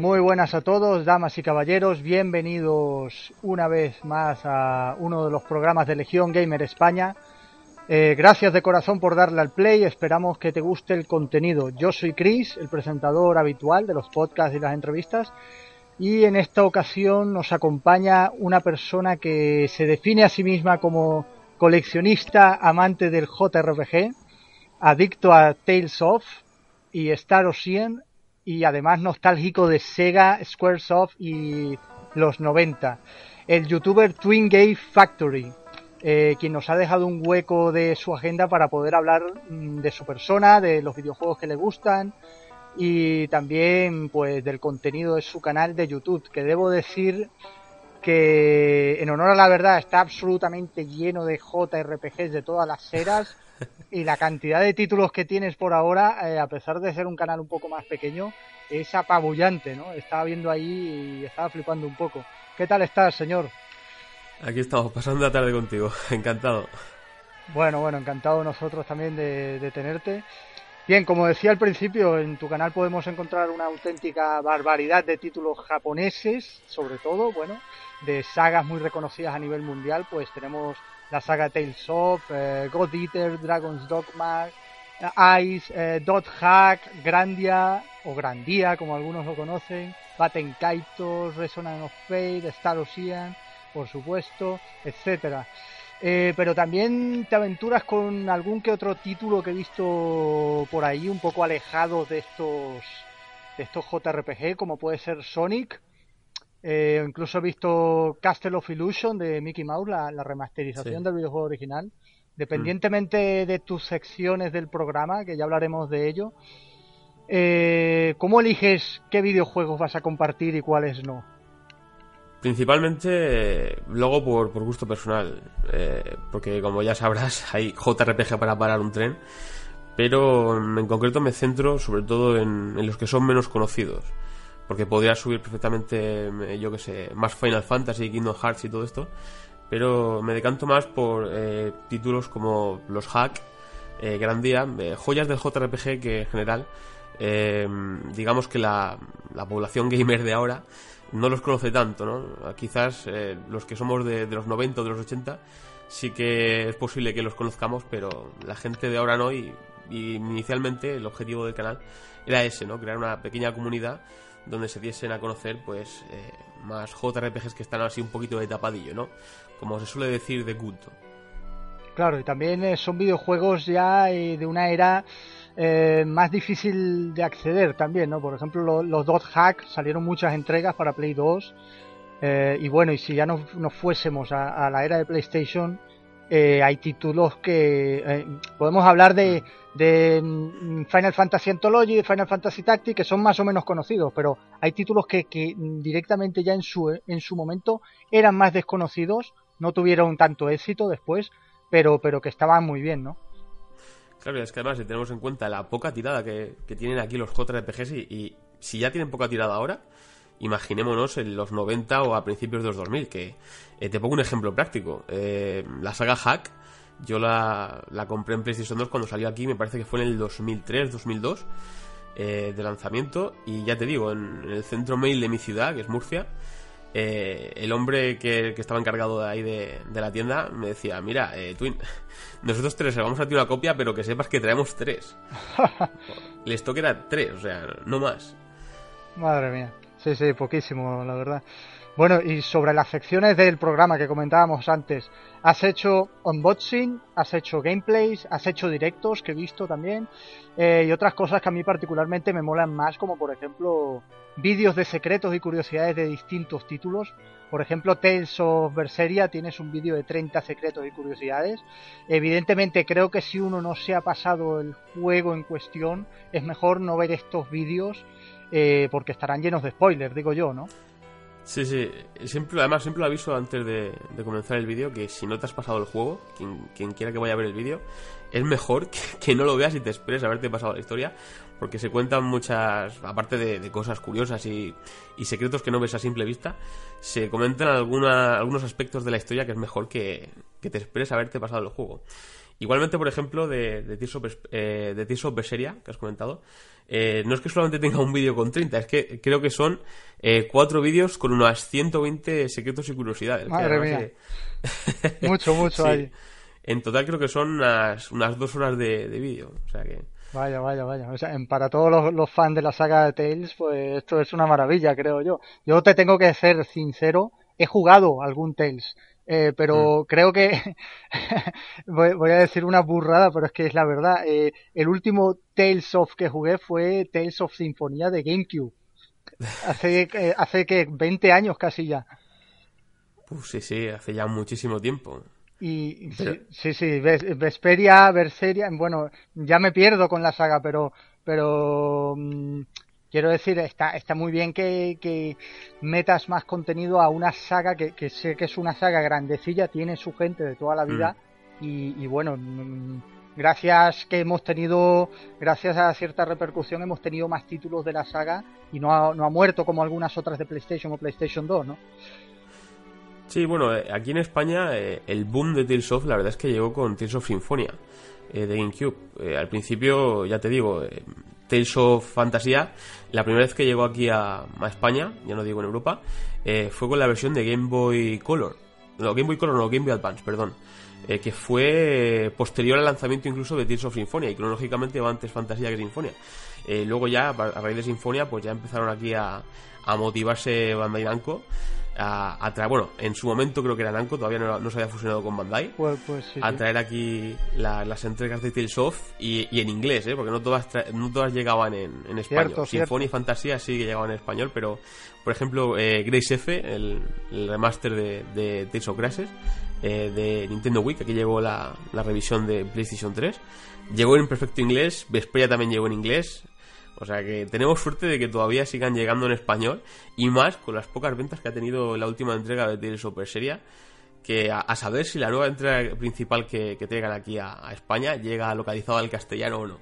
Muy buenas a todos, damas y caballeros, bienvenidos una vez más a uno de los programas de Legión Gamer España. Eh, gracias de corazón por darle al play, esperamos que te guste el contenido. Yo soy Chris, el presentador habitual de los podcasts y las entrevistas, y en esta ocasión nos acompaña una persona que se define a sí misma como coleccionista, amante del JRPG, adicto a Tales of y Star Ocean y además nostálgico de Sega, Squaresoft y los 90. El youtuber Twin Game Factory, eh, quien nos ha dejado un hueco de su agenda para poder hablar mm, de su persona, de los videojuegos que le gustan y también pues del contenido de su canal de YouTube, que debo decir que en honor a la verdad está absolutamente lleno de JRPGs de todas las eras y la cantidad de títulos que tienes por ahora, eh, a pesar de ser un canal un poco más pequeño, es apabullante, ¿no? Estaba viendo ahí y estaba flipando un poco. ¿Qué tal estás, señor? Aquí estamos, pasando la tarde contigo. Encantado. Bueno, bueno, encantado nosotros también de, de tenerte. Bien, como decía al principio, en tu canal podemos encontrar una auténtica barbaridad de títulos japoneses, sobre todo, bueno, de sagas muy reconocidas a nivel mundial, pues tenemos la saga Tales of, eh, God Eater, Dragon's Dogma, Ice, eh, Dot Hack, Grandia o Grandia como algunos lo conocen, Batten Kaitos, Resonance of Fate, Star Ocean, por supuesto, etcétera. Eh, pero también te aventuras con algún que otro título que he visto por ahí un poco alejado de estos de estos JRPG como puede ser Sonic eh, incluso he visto Castle of Illusion de Mickey Mouse, la, la remasterización Sí. del videojuego original. Dependientemente de tus secciones del programa, que ya hablaremos de ello, eh, ¿cómo eliges qué videojuegos vas a compartir y cuáles no? Principalmente, luego por, por gusto personal, eh, porque como ya sabrás, hay JRPG para parar un tren, pero en concreto me centro sobre todo en, en los que son menos conocidos, porque podría subir perfectamente, eh, yo que sé, más Final Fantasy, Kingdom Hearts y todo esto, pero me decanto más por eh, títulos como los Hack, eh, Grandia, eh, joyas del JRPG que en general, eh, digamos que la, la población gamer de ahora no los conoce tanto, ¿no? Quizás eh, los que somos de, los 90 o de los 80 sí que es posible que los conozcamos, pero la gente de ahora no y inicialmente el objetivo del canal era ese, ¿no? Crear una pequeña comunidad donde se diesen a conocer pues eh, más JRPGs que están así un poquito de tapadillo, ¿no? Como se suele decir de culto. Claro, y también eh, son videojuegos ya eh, de una era más difícil de acceder también, ¿no? Por ejemplo, lo- los Dot Hack salieron muchas entregas para Play 2. eh, y bueno, y si ya nos, nos fuésemos a la era de PlayStation, eh, hay títulos que eh, podemos hablar de, de mm, Final Fantasy Anthology, de Final Fantasy Tactics, que son más o menos conocidos, pero hay títulos que, mm, directamente ya en su, en su momento eran más desconocidos, no tuvieron tanto éxito después, pero, pero que estaban muy bien, ¿no? Claro, y es que además si tenemos en cuenta la poca tirada que, que tienen aquí los JRPGs y, y si ya tienen poca tirada ahora, imaginémonos en los 90 o a principios de los 2000, que eh, te pongo un ejemplo práctico. Eh, la saga Hack, yo la, la compré en PlayStation 2 cuando salió aquí, me parece que fue en el 2003, 2002, eh, de lanzamiento, y ya te digo, en, en el centro mail de mi ciudad, que es Murcia, eh, el hombre que, que estaba encargado de ahí de, de la tienda me decía, mira, eh, Twin, nosotros tres vamos a ti una copia, pero que sepas que traemos tres. El stock era tres, o sea, no más. Madre mía. Sí, sí, poquísimo, la verdad. Bueno, y sobre las secciones del programa que comentábamos antes, has hecho unboxing, has hecho gameplays, has hecho directos que he visto también, eh, y otras cosas que a mí particularmente me molan más, como por ejemplo vídeos de secretos y curiosidades de distintos títulos. Por ejemplo, Tales of Berseria tienes un vídeo de 30 secretos y curiosidades. Evidentemente creo que si uno no se ha pasado el juego en cuestión, es mejor no ver estos vídeos eh, porque estarán llenos de spoilers, digo yo, ¿no? Sí, sí. Siempre, además, siempre lo aviso antes de, comenzar el vídeo que si no te has pasado el juego, quien, quiera que vaya a ver el vídeo, es mejor que, no lo veas y te esperes a haberte pasado la historia, porque se cuentan muchas, aparte de, cosas curiosas y, secretos que no ves a simple vista, se comentan alguna, algunos aspectos de la historia que es mejor que, que te esperes a haberte pasado el juego. Igualmente, por ejemplo, de, de, Tears, of, eh, de Berseria, que has comentado, eh, no es que solamente tenga un vídeo con 30, es que creo que son eh, cuatro vídeos con unas 120 secretos y curiosidades. Madre mía. mucho, mucho ahí. En total creo que son unas, unas dos horas de, vídeo. O sea que... Vaya, vaya, vaya. O sea, para todos los, los, fans de la saga de Tales, pues esto es una maravilla, creo yo. Yo te tengo que ser sincero, he jugado algún Tales. Eh, pero mm. creo que voy, a decir una burrada, pero es que es la verdad. Eh, el último Tales of que jugué fue Tales of Sinfonía de GameCube. Hace, eh, hace que 20 años casi ya. Pues sí, sí, hace ya muchísimo tiempo. Y sí, sí, Vesperia, Berseria, bueno, ya me pierdo con la saga, pero pero mm, Quiero decir, está, está muy bien que, metas más contenido a una saga que, sé que es una saga grandecilla, tiene su gente de toda la vida mm. y, bueno, mm, gracias que hemos tenido, gracias a cierta repercusión, hemos tenido más títulos de la saga y no ha, no ha muerto como algunas otras de PlayStation o PlayStation 2, ¿no? Sí, bueno, eh, aquí en España eh, el boom de Tales of la verdad es que llegó con Tales of Symphonia eh, de GameCube. al principio, ya te digo, Tales of Fantasía, la primera vez que llegó aquí a, España, ya no digo en Europa, eh, fue con la versión de Game Boy Color. No, Game Boy Color, no, Game Boy Advance, perdón. Eh, que fue posterior al lanzamiento incluso de Tales of Symphonia, y cronológicamente va antes Fantasía que Sinfonia. Eh, luego ya, a raíz de Sinfonia, pues ya empezaron aquí a, a motivarse Bandai Namco a, traer, bueno, en su momento creo que era Namco, todavía no, se había fusionado con Bandai, pues, pues a traer aquí las entregas de Tales of y, en inglés, ¿eh? porque no todas, no todas llegaban en, español. Sinfonia y Fantasía sí que llegaban en español, pero por ejemplo, eh, Grace F, el, remaster de, de Tales of Graces eh, de Nintendo Wii, que aquí llegó la, la revisión de PlayStation 3, llegó en perfecto inglés, Vesperia también llegó en inglés, o sea que tenemos suerte de que todavía sigan llegando en español y más con las pocas ventas que ha tenido la última entrega de Tales of Seria que a, saber si la nueva entrega principal que, que traigan aquí a, España llega localizado al castellano o no.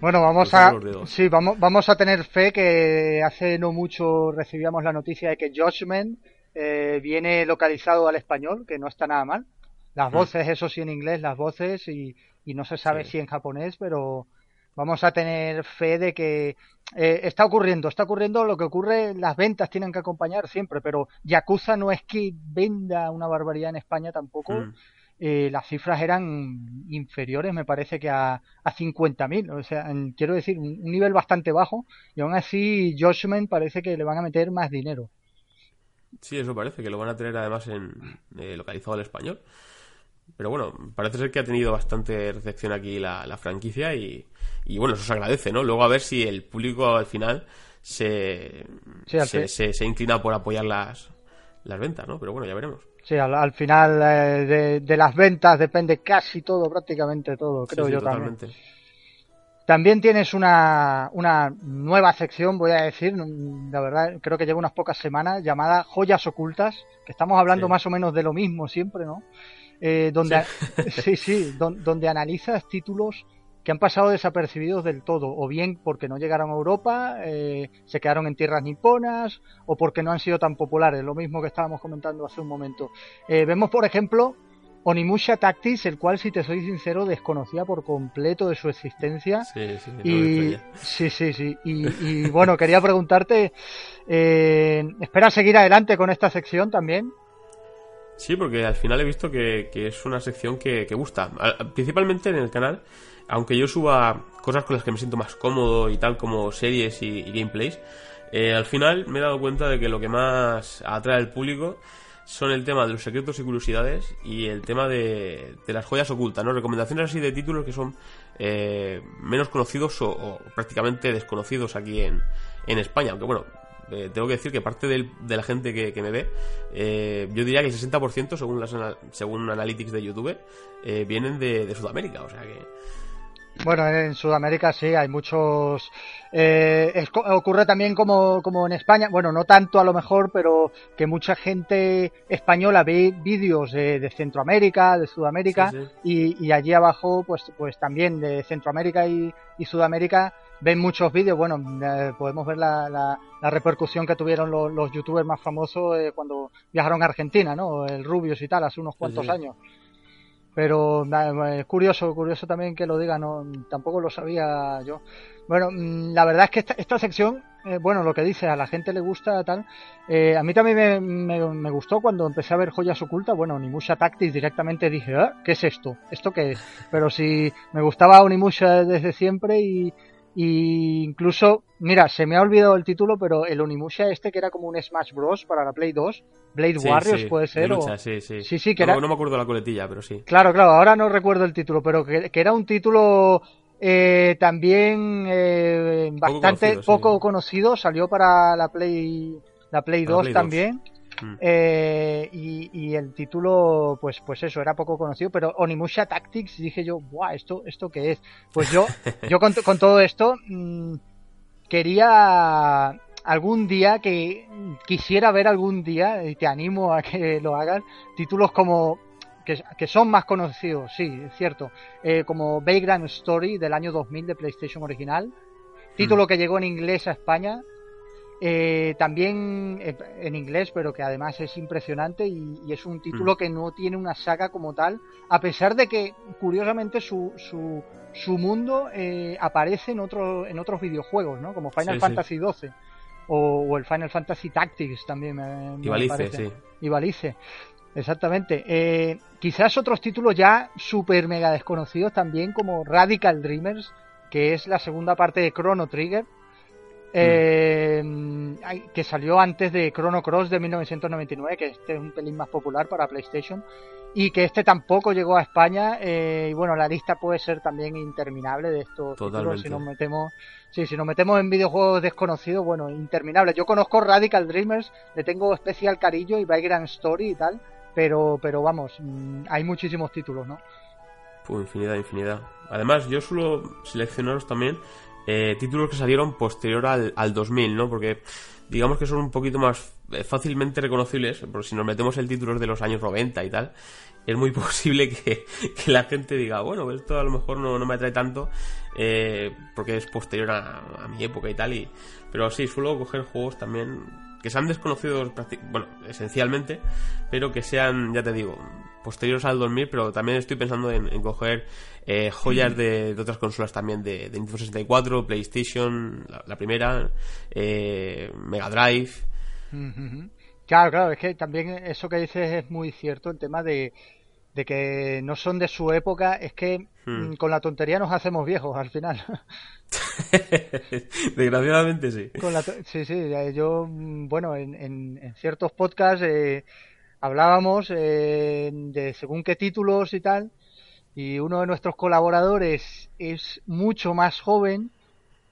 Bueno, vamos pues a sí, vamos, vamos a tener fe que hace no mucho recibíamos la noticia de que Judgment eh, viene localizado al español, que no está nada mal. Las hmm. voces, eso sí en inglés, las voces y, y no se sabe si en japonés, pero vamos a tener fe de que eh, está ocurriendo, está ocurriendo lo que ocurre, las ventas tienen que acompañar siempre, pero Yakuza no es que venda una barbaridad en España tampoco. Mm. Eh, las cifras eran inferiores, me parece que a, a 50.000, o sea, quiero decir, un, nivel bastante bajo, y aún así Joshman parece que le van a meter más dinero. Sí, eso parece, que lo van a tener además en eh, localizado al español. Pero bueno, parece ser que ha tenido bastante recepción aquí la franquicia y, y bueno, eso se agradece, ¿no? Luego a ver si el público al final se, se, inclina por apoyar las, las ventas, ¿no? Pero bueno, ya veremos. Sí, al, final eh, de, las ventas depende casi todo, prácticamente todo, creo yo también. También tienes una, una nueva sección, voy a decir, la verdad, creo que lleva unas pocas semanas, llamada Joyas Ocultas, que estamos hablando más o menos de lo mismo siempre, ¿no? Eh, donde, sí, sí, donde analizas títulos que han pasado desapercibidos del todo, o bien porque no llegaron a Europa, eh, se quedaron en tierras niponas, o porque no han sido tan populares, lo mismo que estábamos comentando hace un momento. Eh, vemos, por ejemplo, Onimusha Tactics, el cual, si te soy sincero, desconocía por completo de su existencia. Sí, sí, y, sí, sí, sí. Y, bueno, quería preguntarte, eh, ¿esperas seguir adelante con esta sección también? Sí, porque al final he visto que, es una sección que, gusta, principalmente en el canal aunque yo suba cosas con las que me siento más cómodo y tal, como series y, gameplays, Eh, al final me he dado cuenta de que lo que más atrae al público son el tema de los secretos y curiosidades y el tema de, las joyas ocultas, ¿no? Recomendaciones así de títulos que son eh, menos conocidos o, prácticamente desconocidos aquí en España. Aunque bueno, eh, tengo que decir que parte de la gente que, me ve, eh, yo diría que el 60% según, las, según Analytics de YouTube, vienen de, de Sudamérica. O sea que bueno, en Sudamérica sí, hay muchos. Eh, ocurre también como, como en España, bueno, no tanto a lo mejor, pero que mucha gente española ve vídeos de, Centroamérica, de Sudamérica, Y, y, allí abajo, pues, pues también de Centroamérica y, Sudamérica ven muchos vídeos. Bueno, eh, podemos ver la, la, repercusión que tuvieron los, youtubers más famosos eh, cuando viajaron a Argentina, ¿no? El Rubius y tal, hace unos cuantos años. Pero es curioso, curioso también que lo diga, no, tampoco lo sabía yo. Bueno, mm, la verdad es que esta, esta sección, eh, bueno, lo que dice, a la gente le gusta tal. Eh, a mí también me, me, gustó cuando empecé a ver joyas ocultas, bueno, Onimusha Tactics directamente dije, ¿eh? ¿qué es esto? ¿Esto qué es? Pero si me gustaba Onimusha desde siempre y, y incluso, mira, se me ha olvidado el título, pero el Onimusha este que era como un Smash Bros. para la Play 2, Blade Warriors puede ser. o... Sí, sí. sí, sí que no, no, me acuerdo la coletilla, pero sí. Claro, claro, ahora no recuerdo el título, pero que, era un título eh, también eh, bastante poco conocido, salió para la Play, la Play 2 también. Mm. Eh, y, el título, pues, pues eso, era poco conocido, pero Onimusha Tactics, dije yo, ¡buah! ¿Esto, esto qué es? Pues yo, yo con, todo esto mm, quería algún día que quisiera ver algún día, y te animo a que lo hagas, títulos como que, son más conocidos, sí, es cierto, eh, como Vagrant Story del año 2000 de PlayStation original, título mm. que llegó en inglés a España, eh, también eh, en inglés, pero que además es impresionante y, es un título mm. que no tiene una saga como tal, a pesar de que, curiosamente, su, su, su mundo eh, aparece en, otro, en otros videojuegos, ¿no? Como Final Fantasy XII o, el Final Fantasy Tactics también. Me, y Valice, sí. Y Valice. Exactamente. quizás otros títulos ya super mega desconocidos también, como Radical Dreamers, que es la segunda parte de Chrono Trigger, eh, que salió antes de Chrono Cross de 1999, que este es un pelín más popular para PlayStation, y que este tampoco llegó a España, eh, y bueno, la lista puede ser también interminable de estos títulos si nos metemos, sí, si nos metemos en videojuegos desconocidos, bueno, interminable. Yo conozco Radical Dreamers, le tengo especial cariño y Vagrant Story y tal, pero, pero vamos, mm, hay muchísimos títulos, ¿no? Pues infinidad, infinidad. Además, yo suelo seleccionaros también eh, títulos que salieron posterior al, al 2000, ¿no? Porque digamos que son un poquito más eh, fácilmente reconocibles, porque si nos metemos el título de los años 90 y tal, es muy posible que, la gente diga, bueno, esto a lo mejor no, no me atrae tanto, eh, porque es posterior a, a, mi época y tal, y, pero sí, suelo coger juegos también que sean desconocidos, bueno, esencialmente, pero que sean, ya te digo, posteriores al 2000, pero también estoy pensando en, coger eh, joyas de, otras consolas también, de, Nintendo 64, PlayStation, la, primera, eh, Mega Drive. Claro, claro, es que también eso que dices es muy cierto, el tema de, de que no son de su época, es que hmm. mm, con la tontería nos hacemos viejos al final. Desgraciadamente sí. sí, sí, yo, mm, bueno, en, en, ciertos podcasts eh, hablábamos eh, de según qué títulos y tal, y uno de nuestros colaboradores es mucho más joven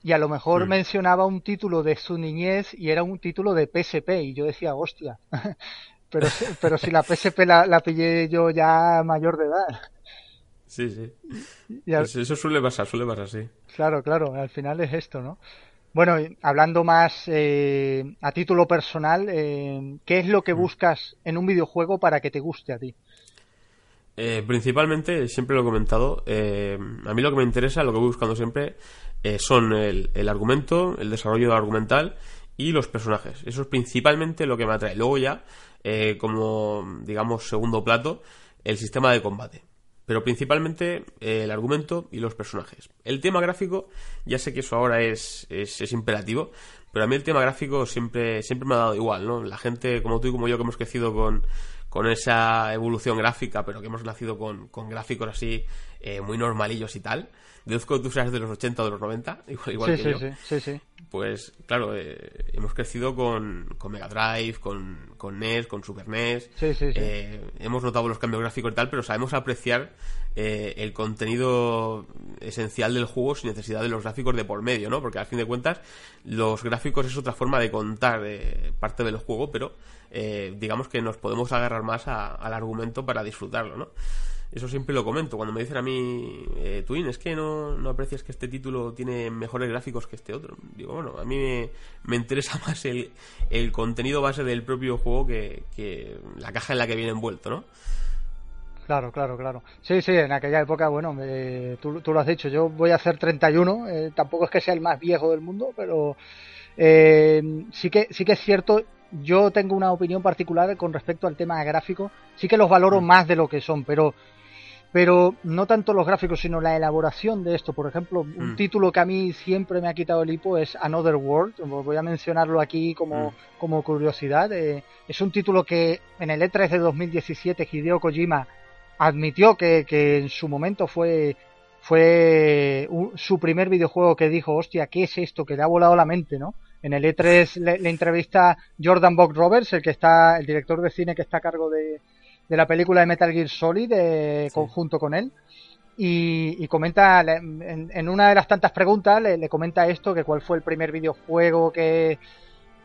y a lo mejor hmm. mencionaba un título de su niñez y era un título de PSP y yo decía, hostia, pero, pero si la PSP la, la pillé yo ya mayor de edad. Sí, sí. Eso suele pasar, suele pasar, sí. Claro, claro, al final es esto, ¿no? Bueno, hablando más eh, a título personal, eh, ¿qué es lo que mm. buscas en un videojuego para que te guste a ti? Eh, principalmente, siempre lo he comentado, a mí lo que me interesa, lo que voy buscando siempre, son el, el, argumento, el desarrollo argumental y los personajes. Eso es principalmente lo que me atrae. Luego ya, como digamos segundo plato, el sistema de combate pero principalmente eh, el argumento y los personajes. El tema gráfico, ya sé que eso ahora es, es, imperativo, pero a mí el tema gráfico siempre, siempre me ha dado igual, ¿no? La gente como tú y como yo que hemos crecido con, con esa evolución gráfica, pero que hemos nacido con, con gráficos así eh, muy normalillos y tal. Deduzco que tú seas de los 80 o de los 90, igual, igual sí, que sí, yo. Sí, sí, sí. Pues claro, eh, hemos crecido con, con Mega Drive, con, con NES, con Super NES. Sí, sí, sí. Eh, hemos notado los cambios gráficos y tal, pero sabemos apreciar eh, el contenido esencial del juego sin necesidad de los gráficos de por medio, ¿no? Porque al fin de cuentas, los gráficos es otra forma de contar eh, parte del juego, pero eh, digamos que nos podemos agarrar más a- al argumento para disfrutarlo, ¿no? Eso siempre lo comento. Cuando me dicen a mí, eh, Twin, es que no, no aprecias que este título tiene mejores gráficos que este otro. Digo, bueno, a mí me, me interesa más el, el contenido base del propio juego que, que la caja en la que viene envuelto, ¿no? Claro, claro, claro. Sí, sí, en aquella época, bueno, eh, tú, tú lo has dicho, yo voy a hacer 31, eh, tampoco es que sea el más viejo del mundo, pero eh, sí, que, sí que es cierto, yo tengo una opinión particular con respecto al tema gráfico, sí que los valoro más de lo que son, pero pero no tanto los gráficos, sino la elaboración de esto. Por ejemplo, un Mm. título que a mí siempre me ha quitado el hipo es Another World. Voy a mencionarlo aquí como, Mm. como curiosidad. Eh, es un título que en el E3 de 2017 Hideo Kojima admitió que, que en su momento fue fue un- su primer videojuego que dijo, hostia, ¿qué es esto? Que le ha volado la mente, ¿no? En el E3 le, le entrevista Jordan Bock Roberts, el que está, el director de cine que está a cargo de, de la película de Metal Gear Solid, eh, Sí. conjunto con él. Y, y comenta, en, en una de las tantas preguntas, le, le comenta esto, que cuál fue el primer videojuego que,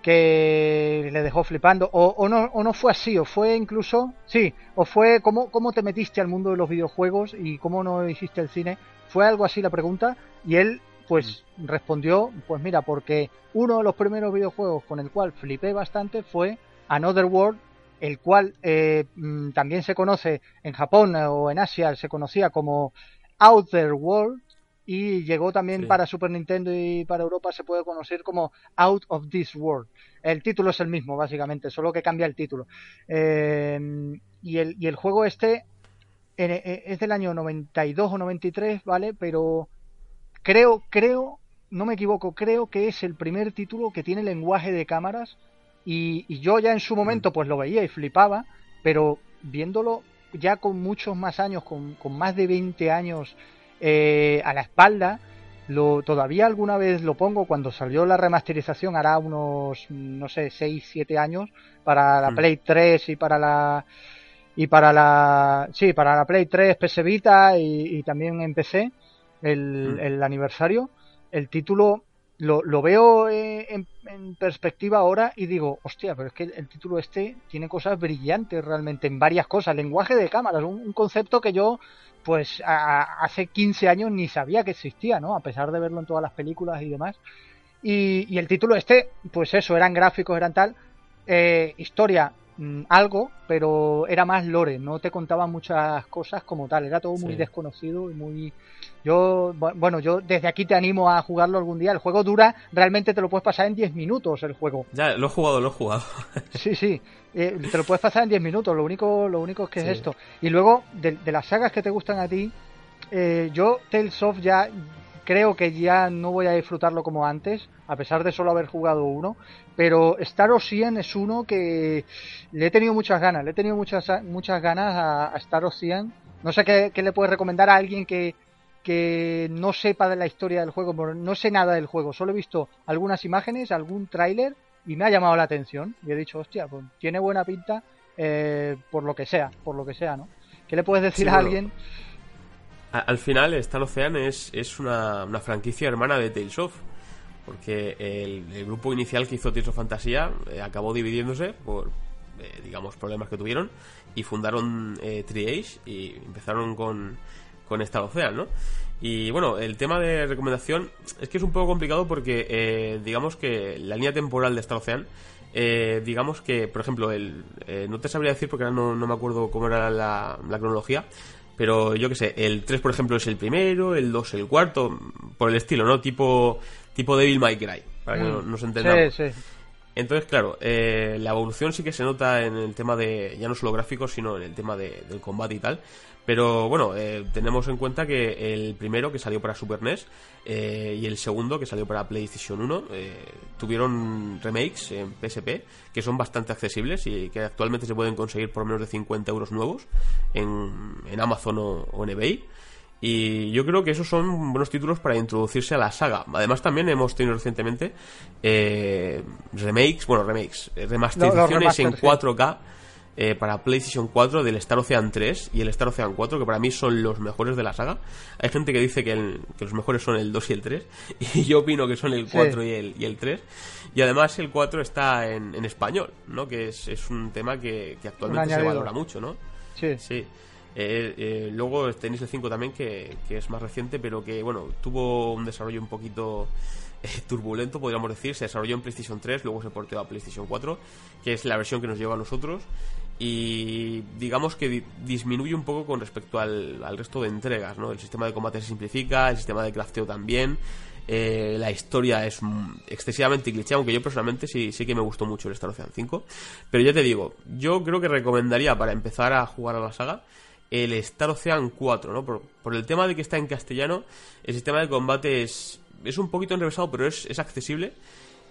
que le dejó flipando, o, o no, o no fue así, o fue incluso, sí, o fue cómo, cómo te metiste al mundo de los videojuegos y cómo no hiciste el cine, fue algo así la pregunta, y él pues respondió, pues mira, porque uno de los primeros videojuegos con el cual flipé bastante fue Another World, el cual eh, mm, también se conoce en Japón eh, o en Asia, se conocía como Outer World, y llegó también Sí. para Super Nintendo y para Europa se puede conocer como Out of This World. El título es el mismo, básicamente, solo que cambia el título. Eh, y, el, y el juego este eh, es del año 92 o 93, ¿vale? Pero creo, creo, no me equivoco, creo que es el primer título que tiene lenguaje de cámaras y, y yo ya en su momento pues lo veía y flipaba, pero viéndolo ya con muchos más años, con, con más de 20 años eh, a la espalda, lo, todavía alguna vez lo pongo cuando salió la remasterización, hará unos, no sé, 6, 7 años, para la Mm. Play 3 y para la y para la sí para la Play 3 PS Vita y, y también en PC el, Mm. el aniversario el título lo, lo veo eh, en, en perspectiva ahora y digo hostia pero es que el título este tiene cosas brillantes realmente en varias cosas lenguaje de cámaras un, un concepto que yo pues a- hace 15 años ni sabía que existía no a pesar de verlo en todas las películas y demás y, y el título este pues eso eran gráficos eran tal eh, historia mm, algo, pero era más lore, no te contaba muchas cosas como tal, era todo muy Sí. desconocido y muy... Yo, bu- bueno, yo desde aquí te animo a jugarlo algún día, el juego dura, realmente te lo puedes pasar en 10 minutos el juego, Ya, lo he jugado, lo he jugado. sí, sí, eh, te lo puedes pasar en 10 minutos, lo único, lo único es que Sí. es esto. Y luego, de, de las sagas que te gustan a ti, eh, yo Tales of ya creo que ya no voy a disfrutarlo como antes, a pesar de solo haber jugado uno, pero Star Ocean es uno que le he tenido muchas ganas, le he tenido muchas muchas ganas a, a Star Ocean. No sé qué, qué le puedes recomendar a alguien que, que no sepa de la historia del juego, no sé nada del juego, solo he visto algunas imágenes, algún tráiler y me ha llamado la atención y he dicho, hostia, pues tiene buena pinta eh, por lo que sea, por lo que sea, ¿no? ¿Qué le puedes decir Sí, a alguien? Al final, Star Ocean es, es una, una franquicia hermana de Tales of. Porque el, el grupo inicial que hizo Tales of Fantasía eh, acabó dividiéndose por, eh, digamos, problemas que tuvieron. Y fundaron eh, Tri-Age y empezaron con, con Star Ocean, ¿no? Y bueno, el tema de recomendación es que es un poco complicado porque, eh, digamos que la línea temporal de Star Ocean, eh, digamos que, por ejemplo, el, eh, no te sabría decir porque ahora no, no me acuerdo cómo era la, la cronología, pero yo que sé, el 3 por ejemplo es el primero, el 2 el cuarto, por el estilo, ¿no? Tipo, tipo Devil May Cry, para que Mm. no- nos entendamos. Sí, sí. Entonces, claro, eh, la evolución sí que se nota en el tema de, ya no solo gráficos, sino en el tema de- del combate y tal. Pero bueno, eh, tenemos en cuenta que el primero que salió para Super NES eh, y el segundo que salió para PlayStation 1 eh, tuvieron remakes en PSP que son bastante accesibles y que actualmente se pueden conseguir por menos de 50 euros nuevos en, en Amazon o, o en eBay. Y yo creo que esos son buenos títulos para introducirse a la saga. Además, también hemos tenido recientemente eh, remakes, bueno, remakes, remasterizaciones en 4K eh, para PlayStation 4 del Star Ocean 3 y el Star Ocean 4, que para mí son los mejores de la saga. Hay gente que dice que, el- que los mejores son el 2 y el 3, y yo opino que son el 4 y, el, y el 3. Y además el 4 está en, en español, ¿no? Que es, es un tema que, que actualmente se valora mucho, ¿no? Sí. Sí. Eh, eh, luego tenéis el 5 también, que, que es más reciente, pero que, bueno, tuvo un desarrollo un poquito eh, turbulento, podríamos decir. Se desarrolló en PlayStation 3, luego se porteó a PlayStation 4, que es la versión que nos lleva a nosotros. Y digamos que di- disminuye un poco con respecto al, al resto de entregas, ¿no? El sistema de combate se simplifica, el sistema de crafteo también. eh, la historia es excesivamente cliché, aunque yo personalmente sí, sí que me gustó mucho el Star Ocean 5. Pero ya te digo, yo creo que recomendaría para empezar a jugar a la saga el Star Ocean 4, ¿no? Por, por el tema de que está en castellano, el sistema de combate es, es un poquito enrevesado, pero es, es accesible.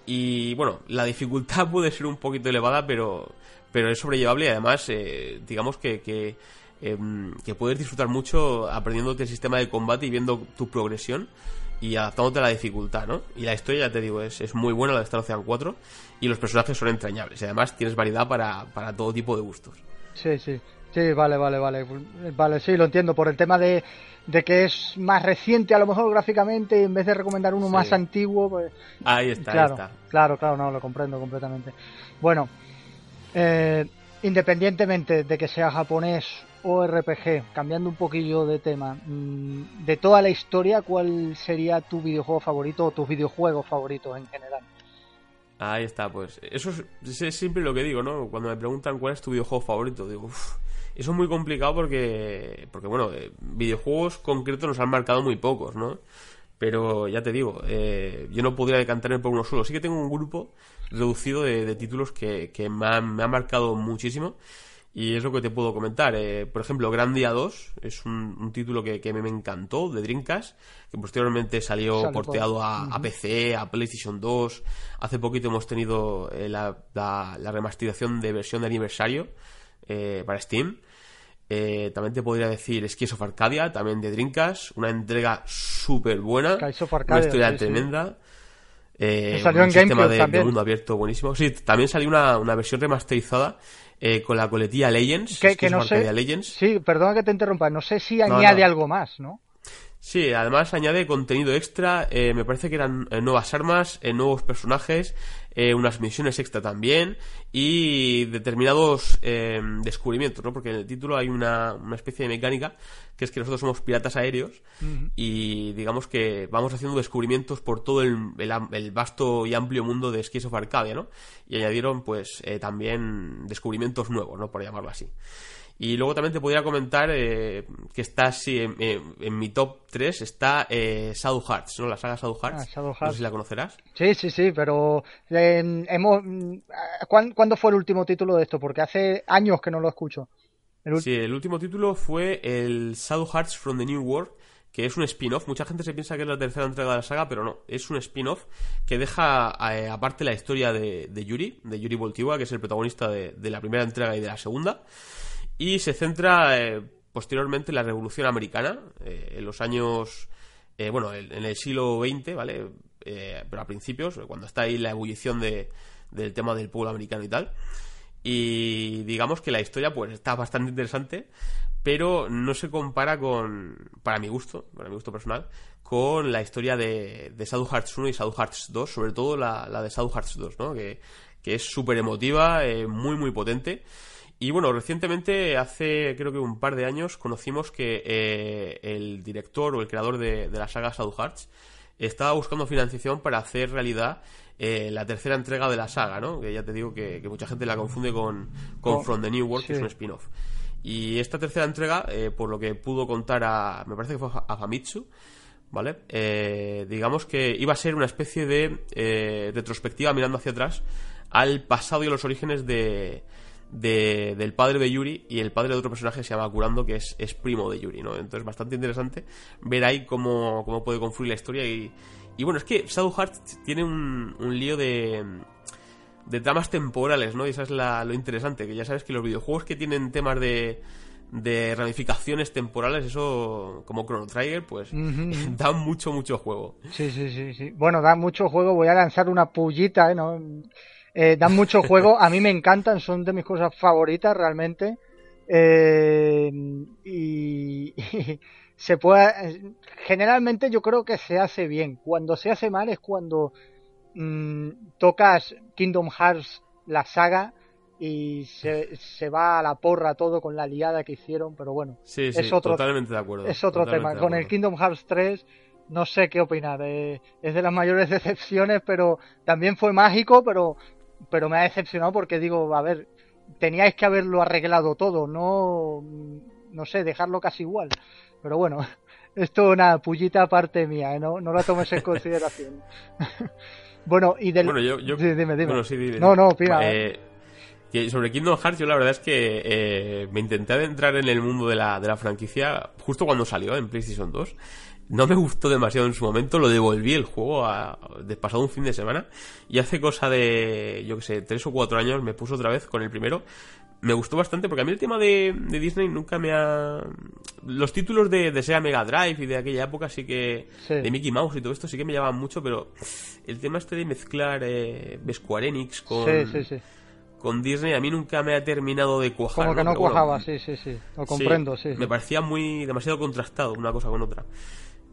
Y bueno, la dificultad puede ser un poquito elevada, pero, pero es sobrellevable y además, eh, digamos que, que, em, que puedes disfrutar mucho aprendiéndote el sistema de combate y viendo tu progresión y adaptándote a la dificultad, ¿no? Y la historia, ya te digo, es, es muy buena la de Star Ocean 4 y los personajes son entrañables. Y además tienes variedad para, para todo tipo de gustos. Sí, sí. Sí, vale, vale, vale. Vale, sí, lo entiendo. Por el tema de, de que es más reciente, a lo mejor gráficamente, en vez de recomendar uno Sí. más antiguo, pues. Ahí está, claro, ahí está. claro, claro, no, lo comprendo completamente. Bueno, eh, independientemente de que sea japonés o RPG, cambiando un poquillo de tema, mm, de toda la historia, ¿cuál sería tu videojuego favorito o tus videojuegos favoritos en general? Ahí está, pues. Eso es, es siempre lo que digo, ¿no? Cuando me preguntan cuál es tu videojuego favorito, digo, uff, eso es muy complicado porque, porque bueno, eh, videojuegos concretos nos han marcado muy pocos, ¿no? Pero ya te digo, eh, yo no podría decantarme por uno solo. Sí que tengo un grupo reducido de, de títulos que, que me, han, me han marcado muchísimo. Y es lo que te puedo comentar. Eh, por ejemplo, Grandia 2 es un, un título que, que me, encantó, de Dreamcast, que posteriormente salió porteado a. PC, a PlayStation 2. Hace poquito hemos tenido eh, la, la- la remasterización de versión de aniversario eh, para Steam. Eh, también te podría decir Skies of Arcadia, también de Dreamcast, una entrega súper buena, una historia sí, tremenda. Eh, salió un en sistema de, mundo abierto buenísimo. Sí, también salió una, una versión remasterizada eh, con la coletilla Legends. Que, no sé. Legends. Sí, perdona que te interrumpa. No sé si No, añade no. algo más, ¿no? Sí, además añade contenido extra, eh, me parece que eran eh, nuevas armas, eh, nuevos personajes, eh, unas misiones extra también y determinados descubrimientos, ¿no? Porque en el título hay una, una especie de mecánica que es que nosotros somos piratas aéreos y digamos que vamos haciendo descubrimientos por todo el, el el vasto y amplio mundo de Skies of Arcadia, ¿no? Y añadieron pues eh, también descubrimientos nuevos, ¿no? Por llamarlo así. Y luego también te podría comentar eh, que está así en, mi top 3 está eh, Shadow Hearts, ¿no? La saga Shadow Hearts. Ah, Shadow No sé si la conocerás. Sí, sí, sí, pero eh, hemos, mm, ¿cuán- ¿cuándo fue el último título de esto? Porque hace años que no lo escucho. El Sí, el último título fue el Shadow Hearts from the New World, que es un spin-off. Mucha gente se piensa que es la tercera entrega de la saga, pero no, es un spin-off que deja eh, aparte la historia de, de Yuri, de Yuri Voltiva, que es el protagonista de, de la primera entrega y de la segunda, y se centra eh, posteriormente en la Revolución Americana, eh, en los años, eh, bueno, en, el siglo XX, ¿vale? Eh, pero a principios, cuando está ahí la ebullición de, del tema del pueblo americano y tal. Y digamos que la historia pues está bastante interesante, pero no se compara con, para mi gusto, para mi gusto personal, con la historia de, de Shadow Hearts 1 y Shadow Hearts 2, sobre todo la, la de Shadow Hearts 2, ¿no? Que, que es súper emotiva, eh, muy muy potente. Y bueno, recientemente, hace creo que un par de años, conocimos que eh, el director o el creador de, de la saga Shadow Hearts estaba buscando financiación para hacer realidad eh, la tercera entrega de la saga, ¿no? Que ya te digo que, que mucha gente la confunde con, con Con- From the New World, que es un spin-off. Y esta tercera entrega, eh, por lo que pudo contar a, me parece que fue a Famitsu, ¿vale? Eh, digamos que iba a ser una especie de eh, retrospectiva mirando hacia atrás al pasado y a los orígenes de, del padre de Yuri y el padre de otro personaje se llama Kurando, que es, es primo de Yuri, ¿no? Entonces, bastante interesante ver ahí cómo, cómo puede confluir la historia. Y, y bueno, es que Shadow Hearts tiene un, un lío de, de tramas temporales, ¿no? Y eso es la, lo interesante, que ya sabes que los videojuegos que tienen temas de de ramificaciones temporales, eso como Chrono Trigger, pues da mucho, mucho juego. Sí, sí, sí, sí. Bueno, da mucho juego. Voy a lanzar una pullita, ¿eh? ¿no? Eh, dan mucho juego. A mí me encantan, son de mis cosas favoritas realmente. Eh, y, se puede. Generalmente yo creo que se hace bien. Cuando se hace mal es cuando mm, tocas Kingdom Hearts, la saga, y se, se, va a la porra todo con la liada que hicieron, pero bueno, sí, sí, es otro, totalmente de acuerdo. Es otro tema. Con el Kingdom Hearts 3 no sé qué opinar, eh, es de las mayores decepciones, pero también fue mágico, pero, pero me ha decepcionado porque digo, a ver, teníais que haberlo arreglado todo, no, no sé, dejarlo casi igual. Pero bueno, esto una pullita aparte mía, ¿eh? no, no la tomes en consideración. bueno, y del... Bueno, yo... yo... dime, dime. Bueno, sí, dime. No, no, mira. Eh, sobre Kingdom Hearts, yo la verdad es que eh, me intenté adentrar en el mundo de la, de la franquicia justo cuando salió en PlayStation 2. No me gustó demasiado en su momento, lo devolví el juego a, de pasado un fin de semana y hace cosa de, yo que sé, tres o cuatro años me puso otra vez con el primero. Me gustó bastante porque a mí el tema de, Disney nunca me ha... Los títulos de, de Sega Mega Drive y de aquella época sí que... De Mickey Mouse y todo esto sí que me llamaban mucho, pero el tema este de mezclar eh, Square Enix con... Sí, sí, sí con Disney a mí nunca me ha terminado de cuajar. Como que no, cuajaba, sí, sí, sí. Lo comprendo, sí, Me parecía muy demasiado contrastado una cosa con otra.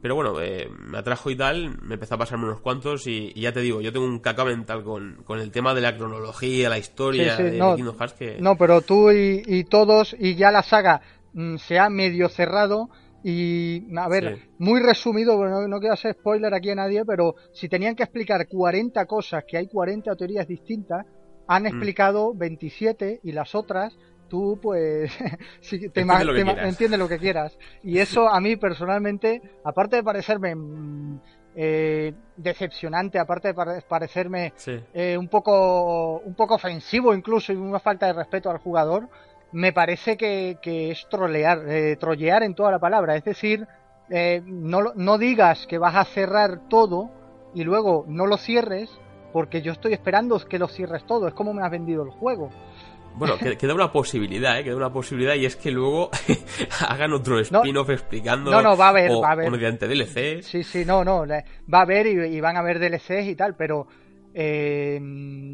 Pero bueno, eh, me atrajo y tal, me empezó a pasarme unos cuantos y, ya te digo, yo tengo un caca mental con, con, el tema de la cronología, la historia de, no, Kingdom Hearts que... No, pero tú y, todos, y ya la saga mm, se ha medio cerrado y, a ver, muy resumido, no, no quiero hacer spoiler aquí a nadie, pero si tenían que explicar 40 cosas, que hay 40 teorías distintas, han mm. explicado 27 y las otras tú pues si te, entiendes lo que quieras. Y eso a mí personalmente, aparte de parecerme mm, eh, decepcionante, aparte de parecerme eh, un poco un poco ofensivo incluso y una falta de respeto al jugador, me parece que, es trolear, eh, trollear en toda la palabra. Es decir, no, no digas que vas a cerrar todo y luego no lo cierres porque yo estoy esperando que lo cierres todo, es como me has vendido el juego. Bueno, queda una posibilidad, ¿eh? Queda una posibilidad y es que luego hagan otro spin-off explicando. No, no, va a haber, va a haber. mediante DLCs. Sí, sí, no, no. Va a haber y, van a haber DLCs y tal, pero. Eh,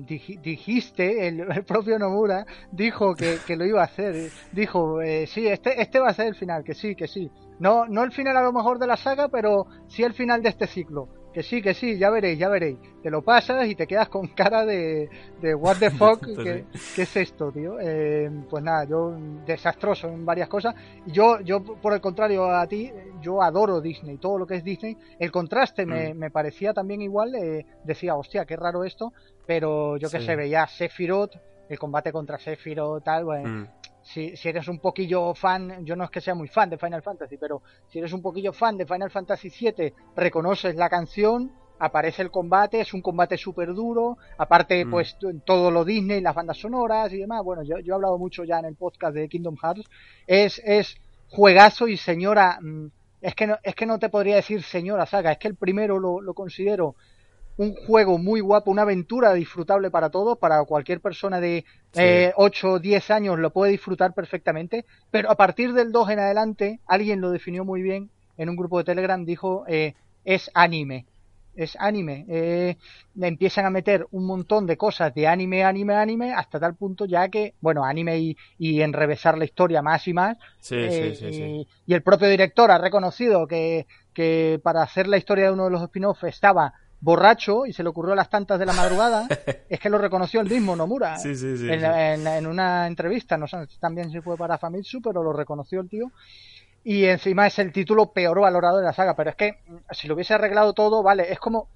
dijiste, el, propio Nomura dijo que, lo iba a hacer. Dijo, eh, sí, este, este va a ser el final, que sí, que sí. No, no el final a lo mejor de la saga, pero sí el final de este ciclo. Que sí, que sí, ya veréis, ya veréis. Te lo pasas y te quedas con cara de, de what the fuck, ¿qué, es esto, tío? Eh, pues nada, yo desastroso en varias cosas. Y yo, yo, por el contrario a ti, yo adoro Disney, todo lo que es Disney. El contraste me, mm. me, parecía también igual, eh, decía, hostia, qué raro esto, pero yo que sé, veía Sephiroth, el combate contra Sephiroth, tal, bueno, mm si, si, eres un poquillo fan, yo no es que sea muy fan de Final Fantasy, pero si eres un poquillo fan de Final Fantasy VII, reconoces la canción, aparece el combate, es un combate súper duro, aparte mm. pues todo lo Disney, las bandas sonoras y demás, bueno, yo, yo, he hablado mucho ya en el podcast de Kingdom Hearts, es, es juegazo y señora, mm, es que no, es que no te podría decir señora saga, es que el primero lo, lo considero un juego muy guapo, una aventura disfrutable para todos, para cualquier persona de 8 o 10 años lo puede disfrutar perfectamente, pero a partir del 2 en adelante, alguien lo definió muy bien en un grupo de Telegram, dijo, eh, es anime, es anime. Eh, empiezan a meter un montón de cosas de anime, anime, anime, hasta tal punto ya que, bueno, anime y, y enrevesar la historia más y más. Eh, y, el propio director ha reconocido que, que para hacer la historia de uno de los spin-offs estaba borracho y se le ocurrió a las tantas de la madrugada, es que lo reconoció el mismo Nomura en, una entrevista, no sé también si fue para Famitsu, pero lo reconoció el tío. Y encima es el título peor valorado de la saga, pero es que mm, si lo hubiese arreglado todo, vale, es como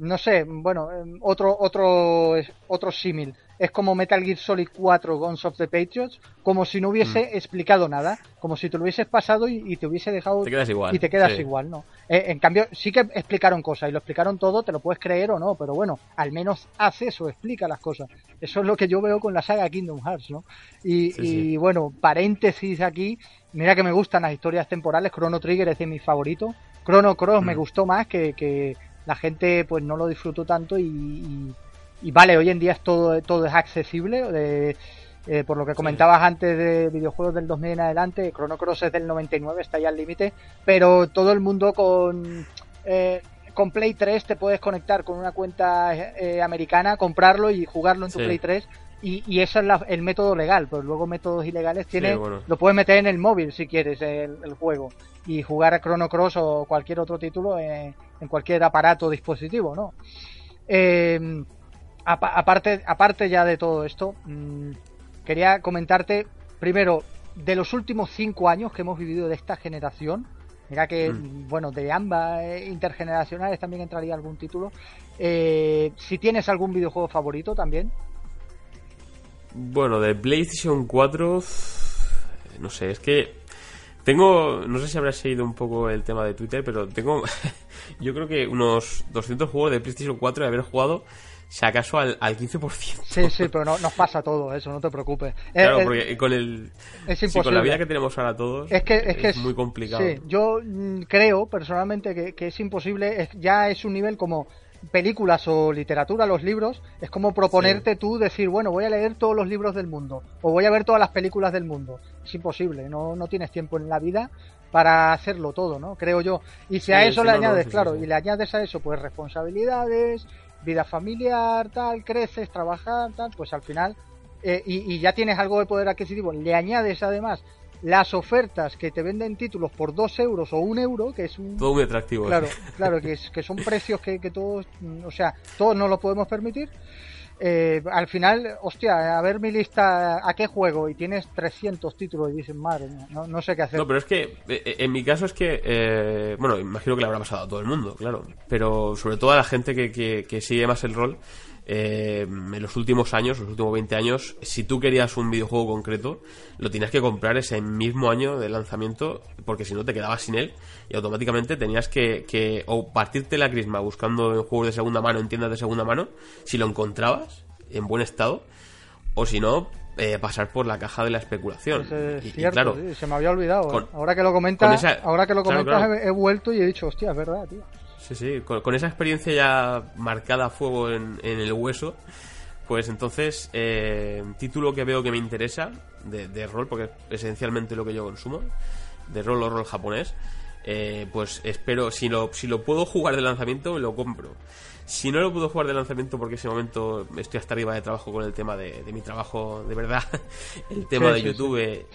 no sé, bueno, em, otro otro otro símil. Es como Metal Gear Solid 4 Guns of the Patriots, como si no hubiese mm. explicado nada, como si te lo hubieses pasado y, te hubiese dejado te quedas igual. y te quedas igual, ¿no? Eh, en cambio, sí que explicaron cosas y lo explicaron todo, te lo puedes creer o no, pero bueno, al menos hace eso, explica las cosas. Eso es lo que yo veo con la saga Kingdom Hearts, ¿no? Y, bueno, paréntesis aquí, mira que me gustan las historias temporales, Chrono Trigger es de mis favoritos, Chrono Cross me mm. gustó más que, que la gente pues no lo disfrutó tanto y, y, vale, hoy en día es todo, todo es accesible. Eh, por lo que comentabas antes de videojuegos del 2000 en adelante, Chrono Cross es del 99, está ya al límite, pero todo el mundo con... Eh, con Play 3 te puedes conectar con una cuenta eh, americana, comprarlo y jugarlo en tu Play 3 y, y ese es el método legal, pero luego métodos ilegales tiene, lo puedes meter en el móvil si quieres el, juego y jugar a Chrono Cross o cualquier otro título en, cualquier aparato o dispositivo, ¿no? Eh, aparte, aparte ya de todo esto, mm, quería comentarte primero de los últimos cinco años que hemos vivido de esta generación. Mira que, mm. bueno, de ambas eh, intergeneracionales también entraría algún título. Eh, si tienes algún videojuego favorito también. Bueno, de PlayStation 4, no sé, es que tengo, no sé si habrás seguido un poco el tema de Twitter, pero tengo, yo creo que unos 200 juegos de PlayStation 4 de haber jugado, si acaso al, al 15%. Sí, sí, pero no, nos pasa todo eso, no te preocupes. Claro, porque con el, es con la vida que tenemos ahora todos, es, que, es, que es muy complicado. Sí, yo mm, creo personalmente que, que es imposible, ya es un nivel como películas o literatura, los libros, es como proponerte tú decir, bueno, voy a leer todos los libros del mundo o voy a ver todas las películas del mundo. Es imposible, no, no tienes tiempo en la vida para hacerlo todo, ¿no? Creo yo. Y si a eso le añades, claro, y le añades a eso pues responsabilidades, vida familiar, tal, creces, trabajar, tal, pues al final, eh, y, y ya tienes algo de poder adquisitivo, le añades además las ofertas que te venden títulos por dos euros o un euro, que es un... Todo muy atractivo. Claro, claro, que, es, que son precios que, que todos, o sea, todos no lo podemos permitir. Eh, al final, hostia, a ver mi lista, ¿a qué juego? Y tienes 300 títulos y dices, madre no, no sé qué hacer. No, pero es que, eh, eh, en mi caso es que, eh, bueno, imagino que le habrá pasado a todo el mundo, claro, pero sobre todo a la gente que, que, que sigue más el rol, eh, en los últimos años, los últimos 20 años, si tú querías un videojuego concreto, lo tenías que comprar ese mismo año de lanzamiento, porque si no te quedabas sin él y automáticamente tenías que, que o partirte la crisma buscando juegos de segunda mano, en tiendas de segunda mano, si lo encontrabas en buen estado, o si no, eh, pasar por la caja de la especulación. y, claro, se me había olvidado. ¿eh? ahora que lo comentas, ahora que lo comentas He, he, vuelto y he dicho, hostia, es verdad, tío. Sí, sí, con, esa experiencia ya marcada a fuego en, el hueso, pues entonces, eh, título que veo que me interesa, de, rol, porque es esencialmente lo que yo consumo, de rol o rol japonés, eh, pues espero, si lo, si lo puedo jugar de lanzamiento, lo compro. Si no lo puedo jugar de lanzamiento porque en ese momento estoy hasta arriba de trabajo con el tema de, mi trabajo de verdad, el tema de YouTube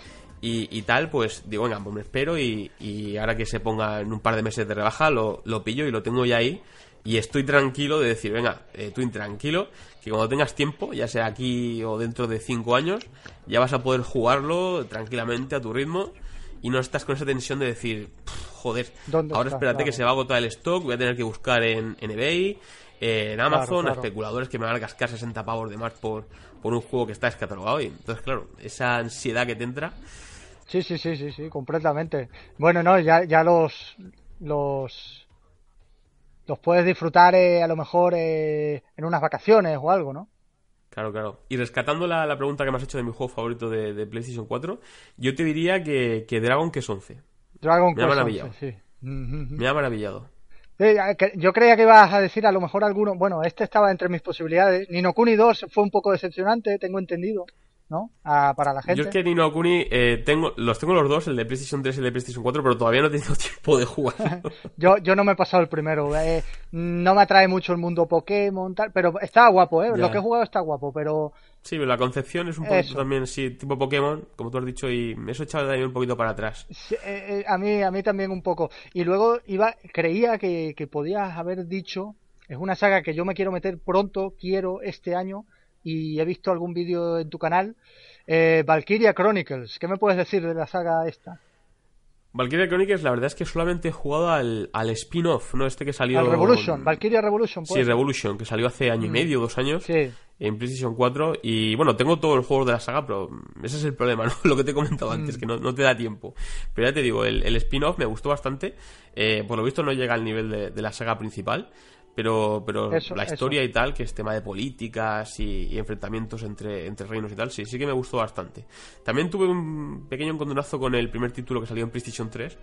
y, tal, pues digo, venga, pues me espero y, ahora que se ponga en un par de meses de rebaja, lo, pillo y lo tengo ya ahí. Y estoy tranquilo de decir, venga, eh, tú intranquilo, que cuando tengas tiempo, ya sea aquí o dentro de cinco años, ya vas a poder jugarlo tranquilamente a tu ritmo y no estás con esa tensión de decir, joder, ahora espérate que se va a agotar el stock, voy a tener que buscar en, eBay, en Amazon, a especuladores que me van a cascar 60 pavos de más por, por un juego que está descatalogado. Y entonces, claro, esa ansiedad que te entra Sí, sí, sí, sí, sí, completamente. Bueno, no, ya, ya los, los, los puedes disfrutar eh, a lo mejor eh, en unas vacaciones o algo, ¿no? Claro, claro. Y rescatando la, la, pregunta que me has hecho de mi juego favorito de, PlayStation 4, yo te diría que, que Dragon Quest 11. Dragon me ha maravillado. sí. Me ha maravillado. Yo creía que ibas a decir a lo mejor alguno. Bueno, este estaba entre mis posibilidades. Nino Kuni 2 fue un poco decepcionante, tengo entendido. ¿No? para la gente. Yo es que Nino Kuni eh, tengo, los tengo los dos, el de PlayStation 3 y el de PlayStation 4, pero todavía no he tenido tiempo de jugar. yo, yo no me he pasado el primero. Eh, no me atrae mucho el mundo Pokémon, tal, pero está guapo, ¿eh? Lo que he jugado está guapo, pero... Sí, pero la concepción es un poquito también, sí, tipo Pokémon, como tú has dicho, y eso echado también un poquito para atrás. Eh, a, mí, a mí también un poco. Y luego iba creía que, que podías haber dicho, es una saga que yo me quiero meter pronto, quiero este año, y he visto algún vídeo en tu canal. Eh, Valkyria Chronicles, ¿qué me puedes decir de la saga esta? Valkyria Chronicles, la verdad es que solamente he jugado al, al spin-off, ¿no? Este que salió. Al Revolution, Valkyria Revolution, Sí, Revolution, que salió hace año y mm. medio, dos años. Sí. En PlayStation 4. Y bueno, tengo todos los juegos de la saga, pero ese es el problema, ¿no? Lo que te he comentado antes, mm. que no, te da tiempo. Pero ya te digo, el, spin-off me gustó bastante. Eh, por lo visto no llega al nivel de, de la saga principal pero, pero la historia y tal, que es tema de políticas y, enfrentamientos entre, entre reinos y tal, sí, sí que me gustó bastante. También tuve un pequeño encontronazo con el primer título que salió en PlayStation 3,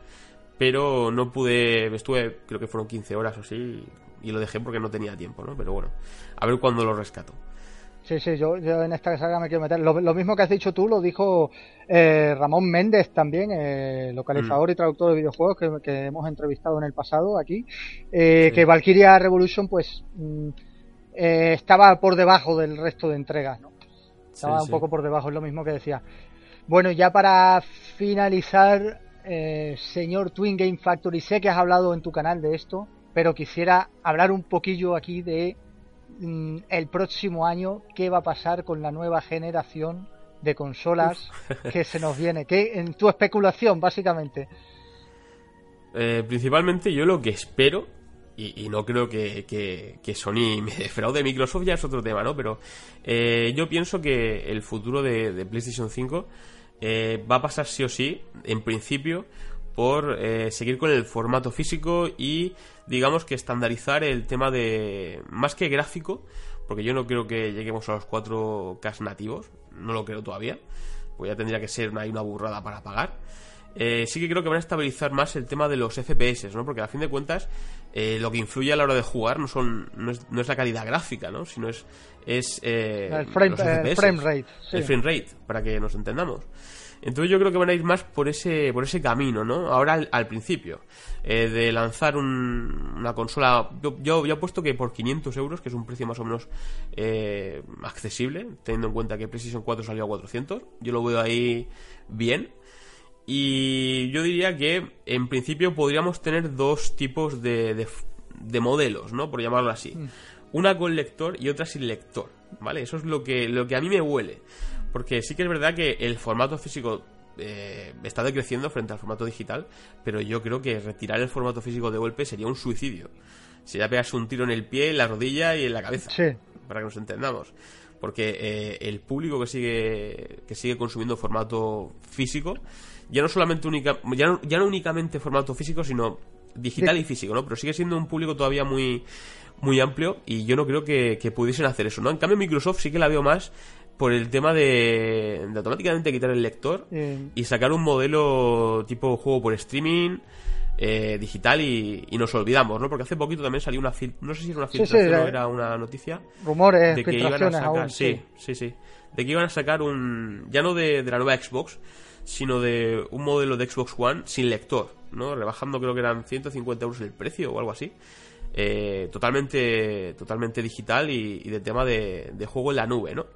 pero no pude, estuve, creo que fueron 15 horas o así, y lo dejé porque no tenía tiempo, ¿no? Pero bueno, a ver cuándo lo rescato. Sí, sí, yo, yo en esta saga me quiero meter. Lo, mismo que has dicho tú lo dijo eh, Ramón Méndez también, eh, localizador mm. y traductor de videojuegos que, hemos entrevistado en el pasado aquí, eh, que Valkyria Revolution pues mm, estaba por debajo del resto de entregas, ¿no? Estaba un poco por debajo, es lo mismo que decía. Bueno, ya para finalizar, señor Twin Game Factory, sé que has hablado en tu canal de esto, pero quisiera hablar un poquillo aquí de el próximo año qué va a pasar con la nueva generación de consolas que se nos viene. ¿Qué, en tu especulación, básicamente? Eh, principalmente yo lo que espero, y, no creo que, que, Sony me defraude Microsoft, ya es otro tema, ¿no? Pero eh, yo pienso que el futuro de, PlayStation 5 eh, va a pasar sí o sí, en principio, por seguir con el formato físico y digamos que estandarizar el tema de más que gráfico, porque yo no creo que lleguemos a los 4K nativos, no lo creo todavía, pues ya tendría que ser una, una burrada para pagar. Eh, sí que creo que van a estabilizar más el tema de los FPS, ¿no? Porque a fin de cuentas eh, lo que influye a la hora de jugar no son no es, no es la calidad gráfica, ¿no? Sino es, es eh, el frame, rate. El frame rate, para que nos entendamos. Entonces yo creo que van a ir más por ese, por ese camino, ¿no? Ahora al, principio, eh, de lanzar una consola, yo, yo, he puesto que por 500 euros, que es un precio más o menos eh, accesible, teniendo en cuenta que PlayStation 4 salió a 400, yo lo veo ahí bien. Y yo diría que en principio podríamos tener dos tipos de, de, modelos, ¿no? Por llamarlo así. Mm. Una con lector y otra sin lector, ¿vale? Eso es lo que, lo que a mí me huele. Porque sí que es verdad que el formato físico eh, está decreciendo frente al formato digital, pero yo creo que retirar el formato físico de golpe sería un suicidio. Si ya pegas un tiro en el pie, en la rodilla y en la cabeza. Sí. Para que nos entendamos. Porque eh, el público que sigue, que sigue consumiendo formato físico, ya no solamente única, ya no, ya no únicamente formato físico, sino digital y físico, ¿no? Pero sigue siendo un público todavía muy, muy amplio y yo no creo que, que pudiesen hacer eso, ¿no? En cambio Microsoft sí que la veo más por el tema de, automáticamente quitar el lector y sacar un modelo tipo juego por streaming eh, digital y, nos olvidamos, ¿no? Porque hace poquito también salió una no sé si era una filtración o era una noticia rumores de que iban a sacar sí, sí, sí, de que iban a sacar un ya no de, la nueva Xbox sino de un modelo de Xbox One sin lector, ¿no? Rebajando creo que eran 150 euros el precio o algo así. Eh, totalmente totalmente digital y, de tema de, de juego en la nube, ¿no?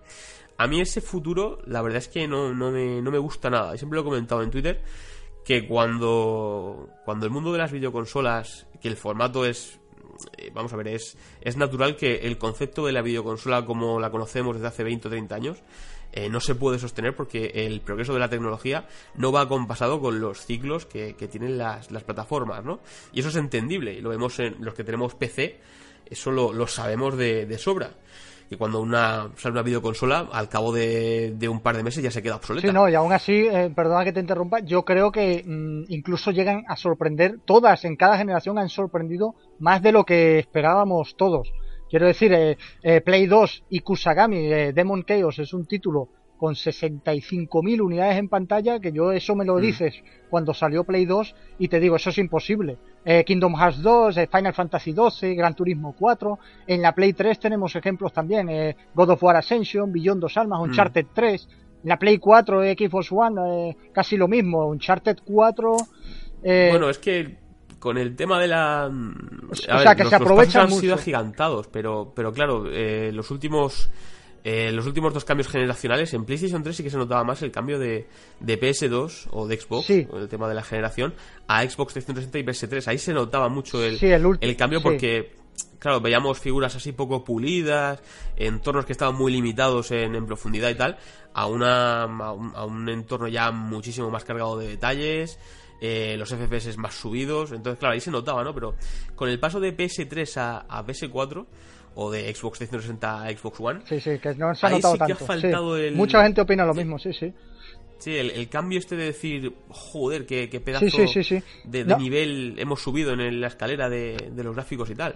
A mí ese futuro, la verdad es que no, no, me, no me gusta nada. Siempre lo he comentado en Twitter que cuando, cuando el mundo de las videoconsolas, que el formato es, eh, vamos a ver, es, es natural que el concepto de la videoconsola como la conocemos desde hace 20 o 30 años eh, no se puede sostener porque el progreso de la tecnología no va compasado con los ciclos que, que tienen las, las, plataformas, ¿no? Y eso es entendible, y lo vemos en los que tenemos PC, eso lo, lo sabemos de, de sobra que cuando una sale una videoconsola, al cabo de, un par de meses ya se queda obsoleta. Sí, no, y aún así, eh, perdona que te interrumpa, yo creo que mm, incluso llegan a sorprender, todas en cada generación han sorprendido más de lo que esperábamos todos. Quiero decir, eh, eh, Play 2 y Kusagami, Demon Chaos, es un título con 65.000 unidades en pantalla, que yo eso me lo mm. dices cuando salió Play 2 y te digo, eso es imposible. Eh, Kingdom Hearts 2, eh, Final Fantasy 12, Gran Turismo 4, en la Play 3 tenemos ejemplos también, eh, God of War Ascension, Beyond Dos Almas, mm. Uncharted 3, en la Play 4, Xbox One, casi lo mismo, Uncharted 4... bueno, es que con el tema de la... o sea, que se aprovechan han sido agigantados, pero, pero claro, los últimos eh, los últimos dos cambios generacionales, en PlayStation 3 sí que se notaba más el cambio de, de PS2 o de Xbox, el tema de la generación, a Xbox 360 y PS3. Ahí se notaba mucho el, el, cambio porque, claro, veíamos figuras así poco pulidas, entornos que estaban muy limitados en, en profundidad y tal, a, una, a un, entorno ya muchísimo más cargado de detalles. eh, los FPS más subidos. Entonces, claro, ahí se notaba, ¿no? Pero con el paso de PS3 a, PS4 o de Xbox 360 a Xbox One. Sí, sí, que no se ha notado tanto. faltado el... Mucha gente opina lo mismo, sí, sí. Sí, el, cambio este de decir, joder, qué, pedazo de, nivel hemos subido en la escalera de, los gráficos y tal.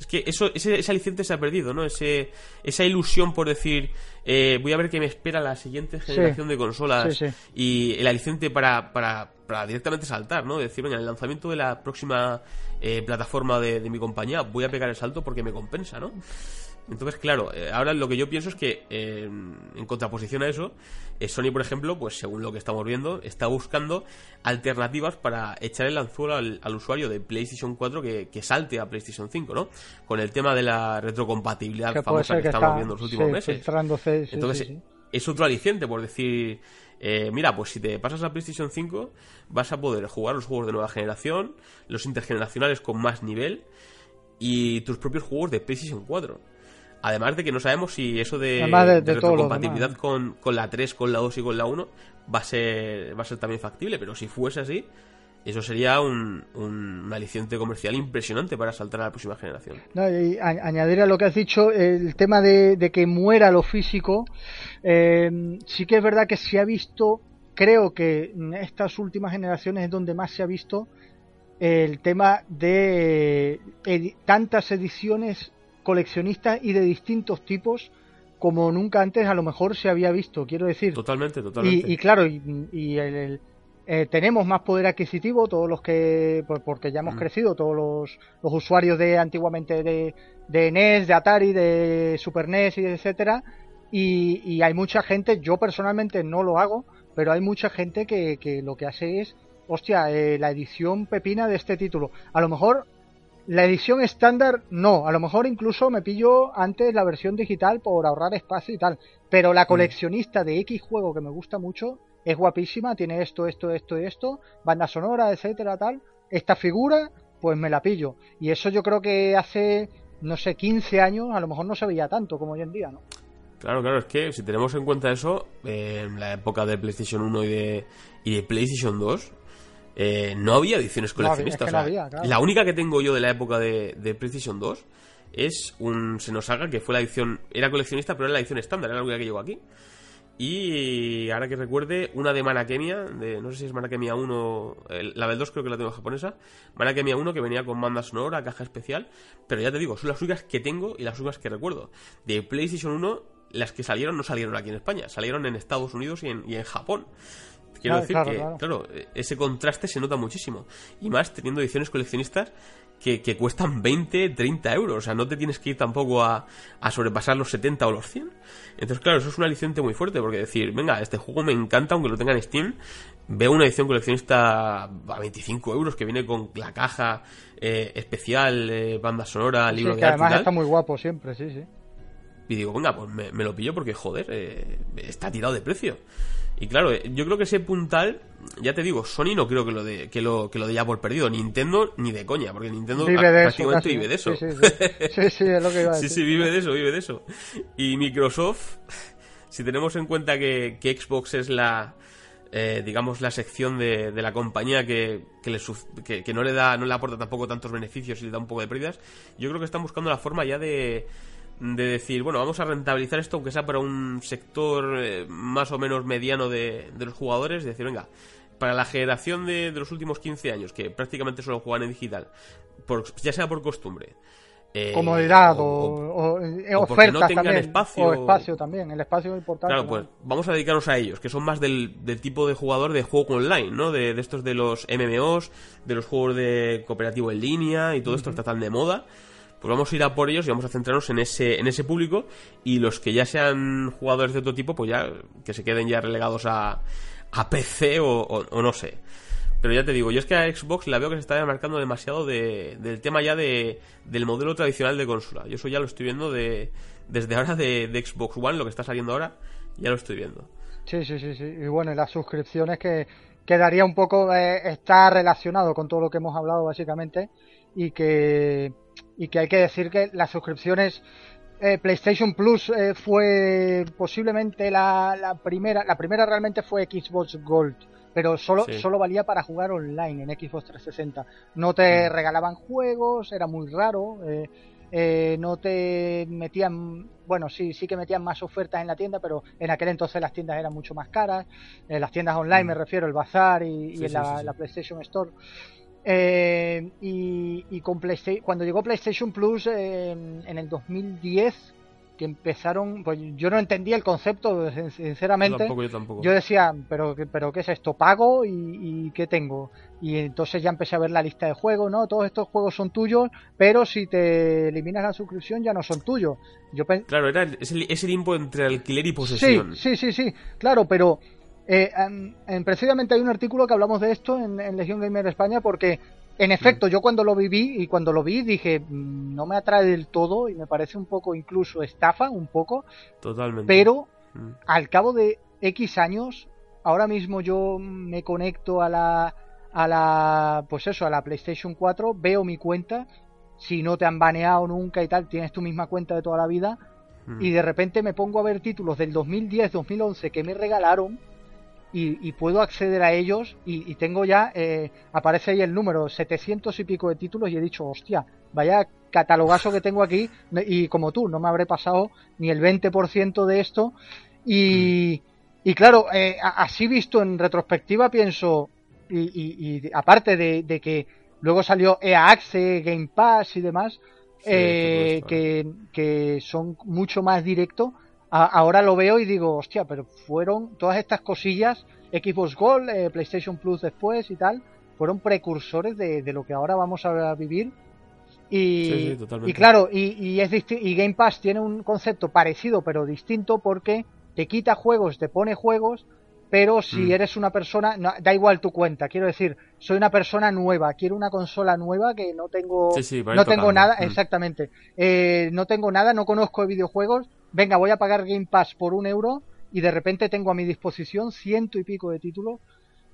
Es que eso, ese, ese aliciente se ha perdido, ¿no? Ese, esa ilusión por decir, eh, voy a ver qué me espera la siguiente generación de consolas y el aliciente para, para, para, directamente saltar, ¿no? Decir, venga, en el lanzamiento de la próxima eh, plataforma de, de mi compañía voy a pegar el salto porque me compensa, ¿no? Entonces, claro, eh, ahora lo que yo pienso es que, eh, en contraposición a eso, eh, Sony, por ejemplo, pues según lo que estamos viendo, está buscando alternativas para echar el anzuelo al, usuario de PlayStation 4 que, salte a PlayStation 5, ¿no? Con el tema de la retrocompatibilidad famosa que, estamos viendo en los últimos meses. Entonces, es otro aliciente por decir, mira, pues si te pasas a PlayStation 5, vas a poder jugar los juegos de nueva generación, los intergeneracionales con más nivel y tus propios juegos de PlayStation 4. Además de que no sabemos si eso de, de, compatibilidad con, con, la 3, con la 2 y con la 1 va a ser, va a ser también factible, pero si fuese así, eso sería un, un, aliciente comercial impresionante para saltar a la próxima generación. y añadir a lo que has dicho, el tema de, que muera lo físico, eh, sí que es verdad que se ha visto, creo que en estas últimas generaciones es donde más se ha visto el tema de tantas ediciones coleccionistas y de distintos tipos como nunca antes a lo mejor se había visto, quiero decir. Totalmente, totalmente. Y, claro, y, el, eh, tenemos más poder adquisitivo, todos los que, porque ya hemos mm. crecido, todos los, los, usuarios de antiguamente de, de, NES, de Atari, de Super NES y etcétera, y, y, hay mucha gente, yo personalmente no lo hago, pero hay mucha gente que, que lo que hace es, hostia, eh, la edición pepina de este título. A lo mejor la edición estándar no, a lo mejor incluso me pillo antes la versión digital por ahorrar espacio y tal, pero la mm. coleccionista de X juego que me gusta mucho es guapísima, tiene esto, esto, esto y esto, banda sonora, etcétera, tal. Esta figura, pues me la pillo. Y eso yo creo que hace, no sé, 15 años a lo mejor no se veía tanto como hoy en día, ¿no? Claro, claro, es que si tenemos en cuenta eso, en la época de PlayStation 1 y de, y de PlayStation 2, eh, no había ediciones coleccionistas. La única que tengo yo de la época de, de PlayStation 2 es un Xenosaga que fue la edición, era coleccionista, pero era la edición estándar, era la única que llegó aquí. Y ahora que recuerde, una de Manakemia, de, no sé si es Manakemia 1, la del 2 creo que la tengo japonesa, Manakemia 1 que venía con banda sonora, caja especial, pero ya te digo, son las únicas que tengo y las únicas que recuerdo. De PlayStation 1, las que salieron no salieron aquí en España, salieron en Estados Unidos y en, y en Japón. Quiero decir que, claro. ese contraste se nota muchísimo. Y más teniendo ediciones coleccionistas que, cuestan 20, 30 euros. O sea, no te tienes que ir tampoco a, sobrepasar los 70 o los 100. Entonces, claro, eso es un aliciente muy fuerte. Porque decir, venga, este juego me encanta, aunque lo tenga en Steam. Veo una edición coleccionista a 25 euros que viene con la caja eh, especial, eh, banda sonora, libro sí, que además está muy guapo siempre, sí, sí. Y digo, venga, pues me, lo pillo porque, joder, eh, está tirado de precio. Y claro, eh, yo creo que ese puntal, ya te digo, Sony no creo que lo de que lo que lo de ya por perdido, Nintendo ni de coña, porque Nintendo prácticamente vive de eso. Sí sí, es lo que iba a decir. Sí, sí, vive de eso, vive de eso. Y Microsoft, si tenemos en cuenta que, Xbox es la eh, digamos la sección de, de la compañía que, que, le, que, que no le da no le aporta tampoco tantos beneficios y le da un poco de pérdidas, yo creo que están buscando la forma ya de de decir, bueno, vamos a rentabilizar esto, aunque sea para un sector eh, más o menos mediano de, los jugadores, de decir, venga, para la generación de, los últimos 15 años, que prácticamente solo juegan en digital, por, ya sea por costumbre. Eh, Comodidad o, ofertas también, espacio, o espacio también, el espacio es importante. Claro, pues vamos a dedicarnos a ellos, que son más del, tipo de jugador de juego online, ¿no? De, estos de los MMOs, de los juegos de cooperativo en línea y todo esto está tan de moda pues vamos a ir a por ellos y vamos a centrarnos en ese, en ese público y los que ya sean jugadores de otro tipo, pues ya que se queden ya relegados a, a PC o, no sé. Pero ya te digo, yo es que a Xbox la veo que se está marcando demasiado de, del tema ya de, del modelo tradicional de consola. Yo eso ya lo estoy viendo de, desde ahora de, Xbox One, lo que está saliendo ahora, ya lo estoy viendo. Sí, sí, sí, sí. Y bueno, las suscripciones que quedaría un poco, eh, está relacionado con todo lo que hemos hablado básicamente y que y que hay que decir que las suscripciones eh, PlayStation Plus eh, fue posiblemente la, la, primera, la primera realmente fue Xbox Gold, pero solo, solo valía para jugar online en Xbox 360. No te mm. regalaban juegos, era muy raro. Eh, eh, no te metían, bueno, sí, sí que metían más ofertas en la tienda, pero en aquel entonces las tiendas eran mucho más caras. En las tiendas online me mm. refiero, el Bazar y, en la, PlayStation Store. Eh, y, con PlayStation, cuando llegó PlayStation Plus en el 2010, que empezaron, pues yo no entendía el concepto, sinceramente. Yo tampoco, yo tampoco. Yo decía, pero, pero ¿qué es esto? ¿Pago y, qué tengo? Y entonces ya empecé a ver la lista de juegos, ¿no? Todos estos juegos son tuyos, pero si te eliminas la suscripción ya no son tuyos. Yo claro, era ese, limbo entre alquiler y posesión. Sí, sí, sí, sí, claro, pero eh, en, precisamente hay un artículo que hablamos de esto en, en Legión Gamer España porque en efecto, yo cuando lo viví y cuando lo vi dije, mm, no me atrae del todo y me parece un poco incluso estafa, un poco. Totalmente. Pero mm. al cabo de X años, ahora mismo yo me conecto a la, a la, pues eso, a la PlayStation 4, veo mi cuenta, si no te han baneado nunca y tal, tienes tu misma cuenta de toda la vida, mm. y de repente me pongo a ver títulos del 2010, 2011 que me regalaron y, puedo acceder a ellos y, tengo ya, eh, aparece ahí el número, 700 y pico de títulos y he dicho, hostia, vaya catalogazo que tengo aquí y como tú, no me habré pasado ni el 20% de esto. Y, y claro, eh, así visto en retrospectiva pienso, y, aparte de, que luego salió EA Access, Game Pass y demás, eh, que, que son mucho más ahora lo veo y digo, hostia, pero fueron todas estas cosillas, Xbox Gold, eh, PlayStation Plus después y tal, fueron precursores de, lo que ahora vamos a vivir. Y, y claro, y, y, es y Game Pass tiene un concepto parecido pero distinto porque te quita juegos, te pone juegos, pero si mm. eres una persona, da igual tu cuenta, quiero decir, soy una persona nueva, quiero una consola nueva que no tengo, no tengo nada, mm. exactamente, eh, no tengo nada, no conozco de videojuegos, venga, voy a pagar Game Pass por un euro y de repente tengo a mi disposición ciento y pico de títulos.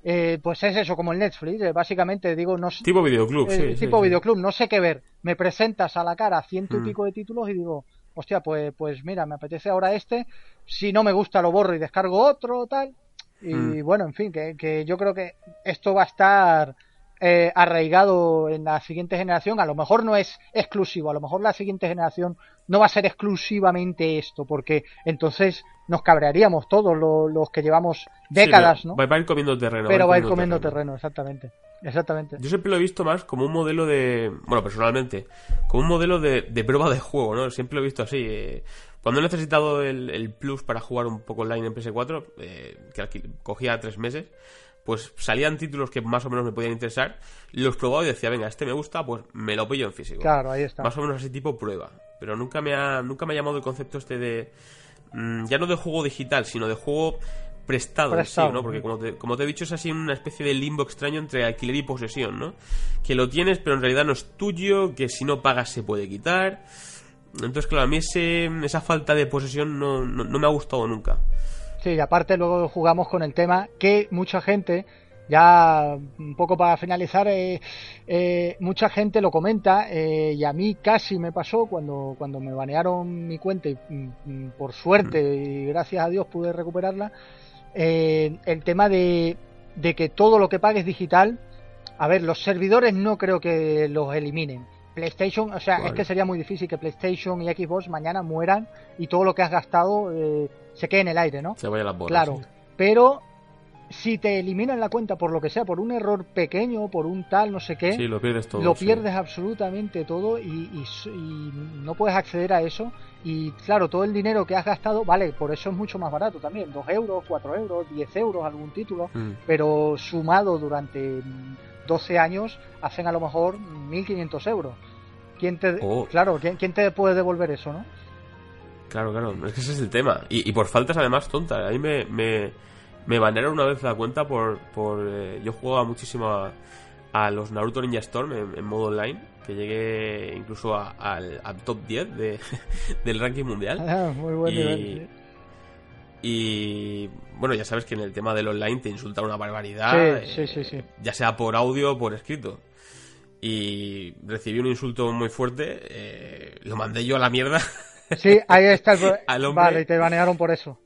Eh, pues es eso, como el Netflix, eh, básicamente digo, no sé. Tipo videoclub, eh, Tipo videoclub, no sé qué ver. Me presentas a la cara ciento y mm. pico de títulos y digo, hostia, pues, pues mira, me apetece ahora este. Si no me gusta, lo borro y descargo otro, tal. Y mm. bueno, en fin, que, que yo creo que esto va a estar eh, arraigado en la siguiente generación, a lo mejor no es exclusivo, a lo mejor la siguiente generación no va a ser exclusivamente esto, porque entonces nos cabrearíamos todos los, que llevamos décadas, ¿no? Va, a ir comiendo terreno. Pero va a ir comiendo terreno. exactamente. Exactamente. Yo siempre lo he visto más como un modelo de. Bueno, personalmente, como un modelo de, prueba de juego, ¿no? Siempre lo he visto así. Eh, cuando he necesitado el, Plus para jugar un poco online en PS4, eh, que cogía tres meses, pues salían títulos que más o menos me podían interesar, los probaba y decía, venga, este me gusta, pues me lo pillo en físico. Claro, ahí está. Más o menos así tipo prueba. Pero nunca me ha, nunca me ha llamado el concepto este de, mm, ya no de juego digital, sino de juego prestado, prestado ¿no? Porque como te, como te he dicho es así una especie de limbo extraño entre alquiler y posesión, ¿no? Que lo tienes pero en realidad no es tuyo, que si no pagas se puede quitar. Entonces, claro, a mí ese, esa falta de posesión no, no me ha gustado nunca. Sí, y aparte luego jugamos con el tema que mucha gente, ya un poco para finalizar, eh, eh, mucha gente lo comenta eh, y a mí casi me pasó cuando, cuando me banearon mi cuenta y mm, mm, por suerte mm. y gracias a Dios pude recuperarla, el tema de, de que todo lo que pagues digital, a ver, los servidores no creo que los eliminen. PlayStation, o sea, es que sería muy difícil que PlayStation y Xbox mañana mueran y todo lo que has gastado eh, se quede en el aire, ¿no? Se vaya la bola. Claro, pero si te eliminan la cuenta por lo que sea, por un error pequeño, por un tal, no sé qué, lo pierdes todo. Lo pierdes absolutamente todo y, no puedes acceder a eso. Y claro, todo el dinero que has gastado, vale, por eso es mucho más barato también, 2 euros, 4 euros, 10 euros, algún título, mm. pero sumado durante 12 años hacen a lo mejor 1.500 euros. ¿Quién te, oh. Claro, ¿quién, te puede devolver eso, no? Claro, claro, es que ese es el tema. Y, por faltas además tontas. A mí me, me, me una vez la cuenta por... por eh, yo jugaba muchísimo a, los Naruto Ninja Storm en, modo online, que llegué incluso al, top 10 de, del ranking mundial. Ah, muy buen y, y bueno, ya sabes que en el tema del online te insulta una barbaridad. Sí, sí, sí, Ya sea por audio o por escrito. Y recibí un insulto muy fuerte. Eh, lo mandé yo a la mierda. Sí, ahí está el Vale, y te banearon por eso.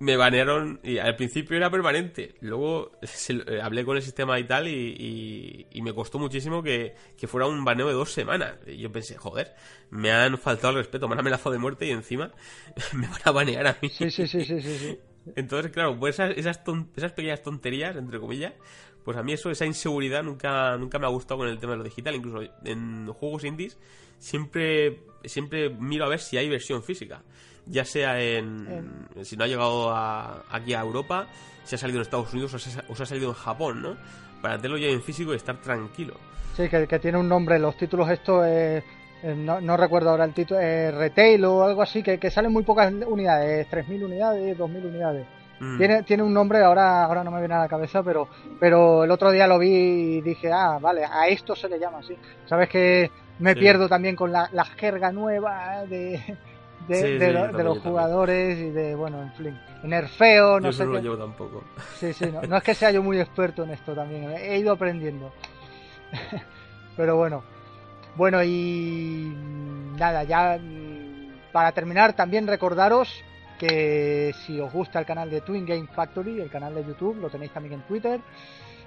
me banearon y al principio era permanente. Luego eh, hablé con el sistema y tal y, me costó muchísimo que, fuera un baneo de dos semanas. Y yo pensé, joder, me han faltado el respeto, me han amenazado de muerte y encima me van a banear a mí. Sí, sí, sí, sí, sí. Entonces, claro, pues esas, esas, esas pequeñas tonterías, entre comillas, pues a mí eso, esa inseguridad nunca, nunca me ha gustado con el tema de lo digital. Incluso en juegos indies siempre, siempre miro a ver si hay versión física ya sea en, si no ha llegado aquí a Europa, si ha salido en Estados Unidos o se, ha salido en Japón, ¿no? Para tenerlo ya en físico y estar tranquilo. Sí, que, tiene un nombre, los títulos estos, eh, eh, no, recuerdo ahora el título, eh, Retail o algo así, que, que salen muy pocas unidades, 3.000 unidades, 2.000 unidades. Mm. Tiene, tiene un nombre, ahora, ahora no me viene a la cabeza, pero, pero el otro día lo vi y dije, ah, vale, a esto se le llama así. Sabes que me pierdo también con la, la jerga nueva de, de, los jugadores y de, bueno, en fin, nerfeo, no sé. No lo tampoco. Sí, sí, no, es que sea yo muy experto en esto también, he ido aprendiendo. Pero bueno, bueno, y nada, ya mm, para terminar, también recordaros que si os gusta el canal de Twin Game Factory, el canal de YouTube, lo tenéis también en Twitter.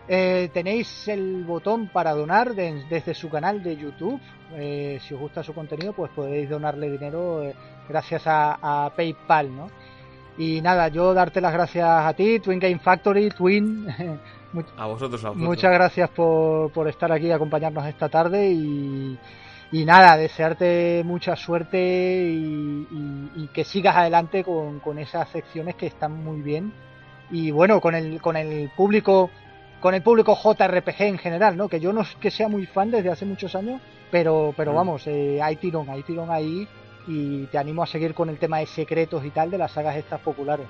Eh, tenéis el botón para donar desde su canal de YouTube. Eh, si os gusta su contenido, pues podéis donarle dinero eh, gracias a, PayPal, ¿no? Y nada, yo darte las gracias a ti, Twin Game Factory, Twin. a, vosotros, a vosotros, Muchas gracias por, por estar aquí y acompañarnos esta tarde y, y nada, desearte mucha suerte y, que sigas adelante con, con, esas secciones que están muy bien. Y bueno, con el, con el público con el público JRPG en general, ¿no? Que yo no es que sea muy fan desde hace muchos años, pero, pero mm. vamos, eh, hay tirón, hay tirón ahí y te animo a seguir con el tema de secretos y tal de las sagas estas populares.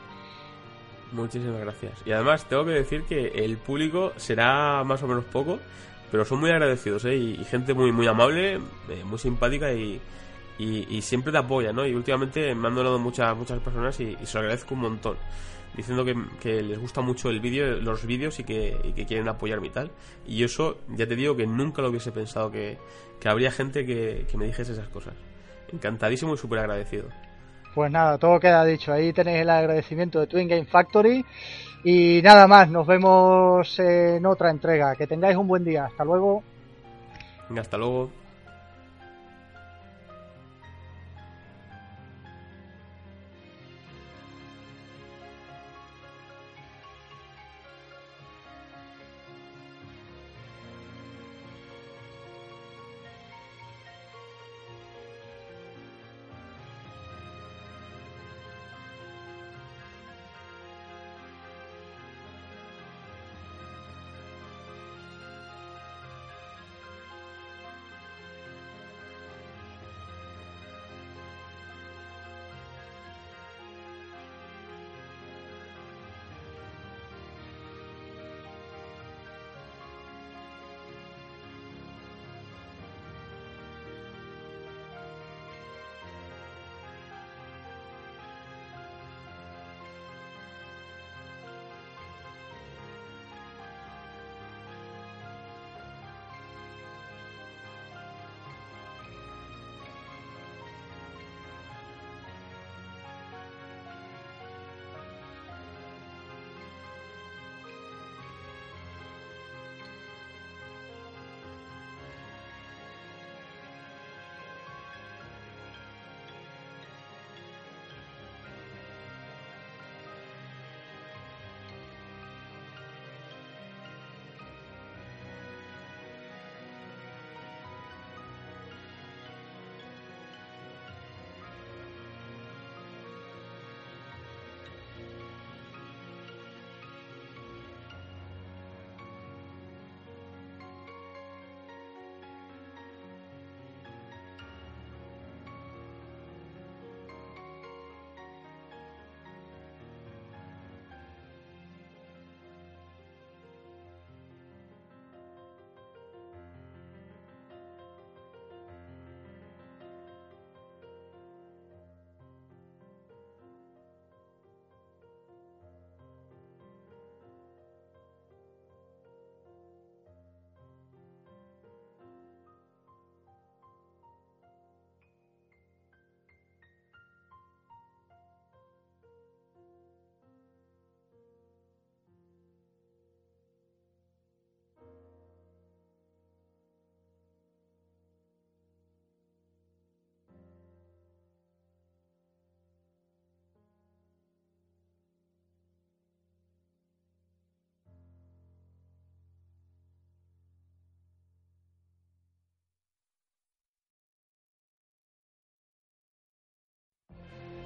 Muchísimas gracias. Y además tengo que decir que el público será más o menos poco, pero son muy agradecidos, ¿eh? Y, gente muy muy amable, eh, muy simpática y, y, siempre te apoya, ¿no? Y últimamente me han donado muchas muchas personas y, y se lo agradezco un montón diciendo que, les gusta mucho el vídeo, los vídeos y que, quieren apoyarme y tal. Y eso, ya te digo que nunca lo hubiese pensado que, habría gente que, me dijese esas cosas. Encantadísimo y súper agradecido. Pues nada, todo queda dicho. Ahí tenéis el agradecimiento de Twin Game Factory. Y nada más, nos vemos en otra entrega. Que tengáis un buen día. Hasta luego. Venga, hasta luego.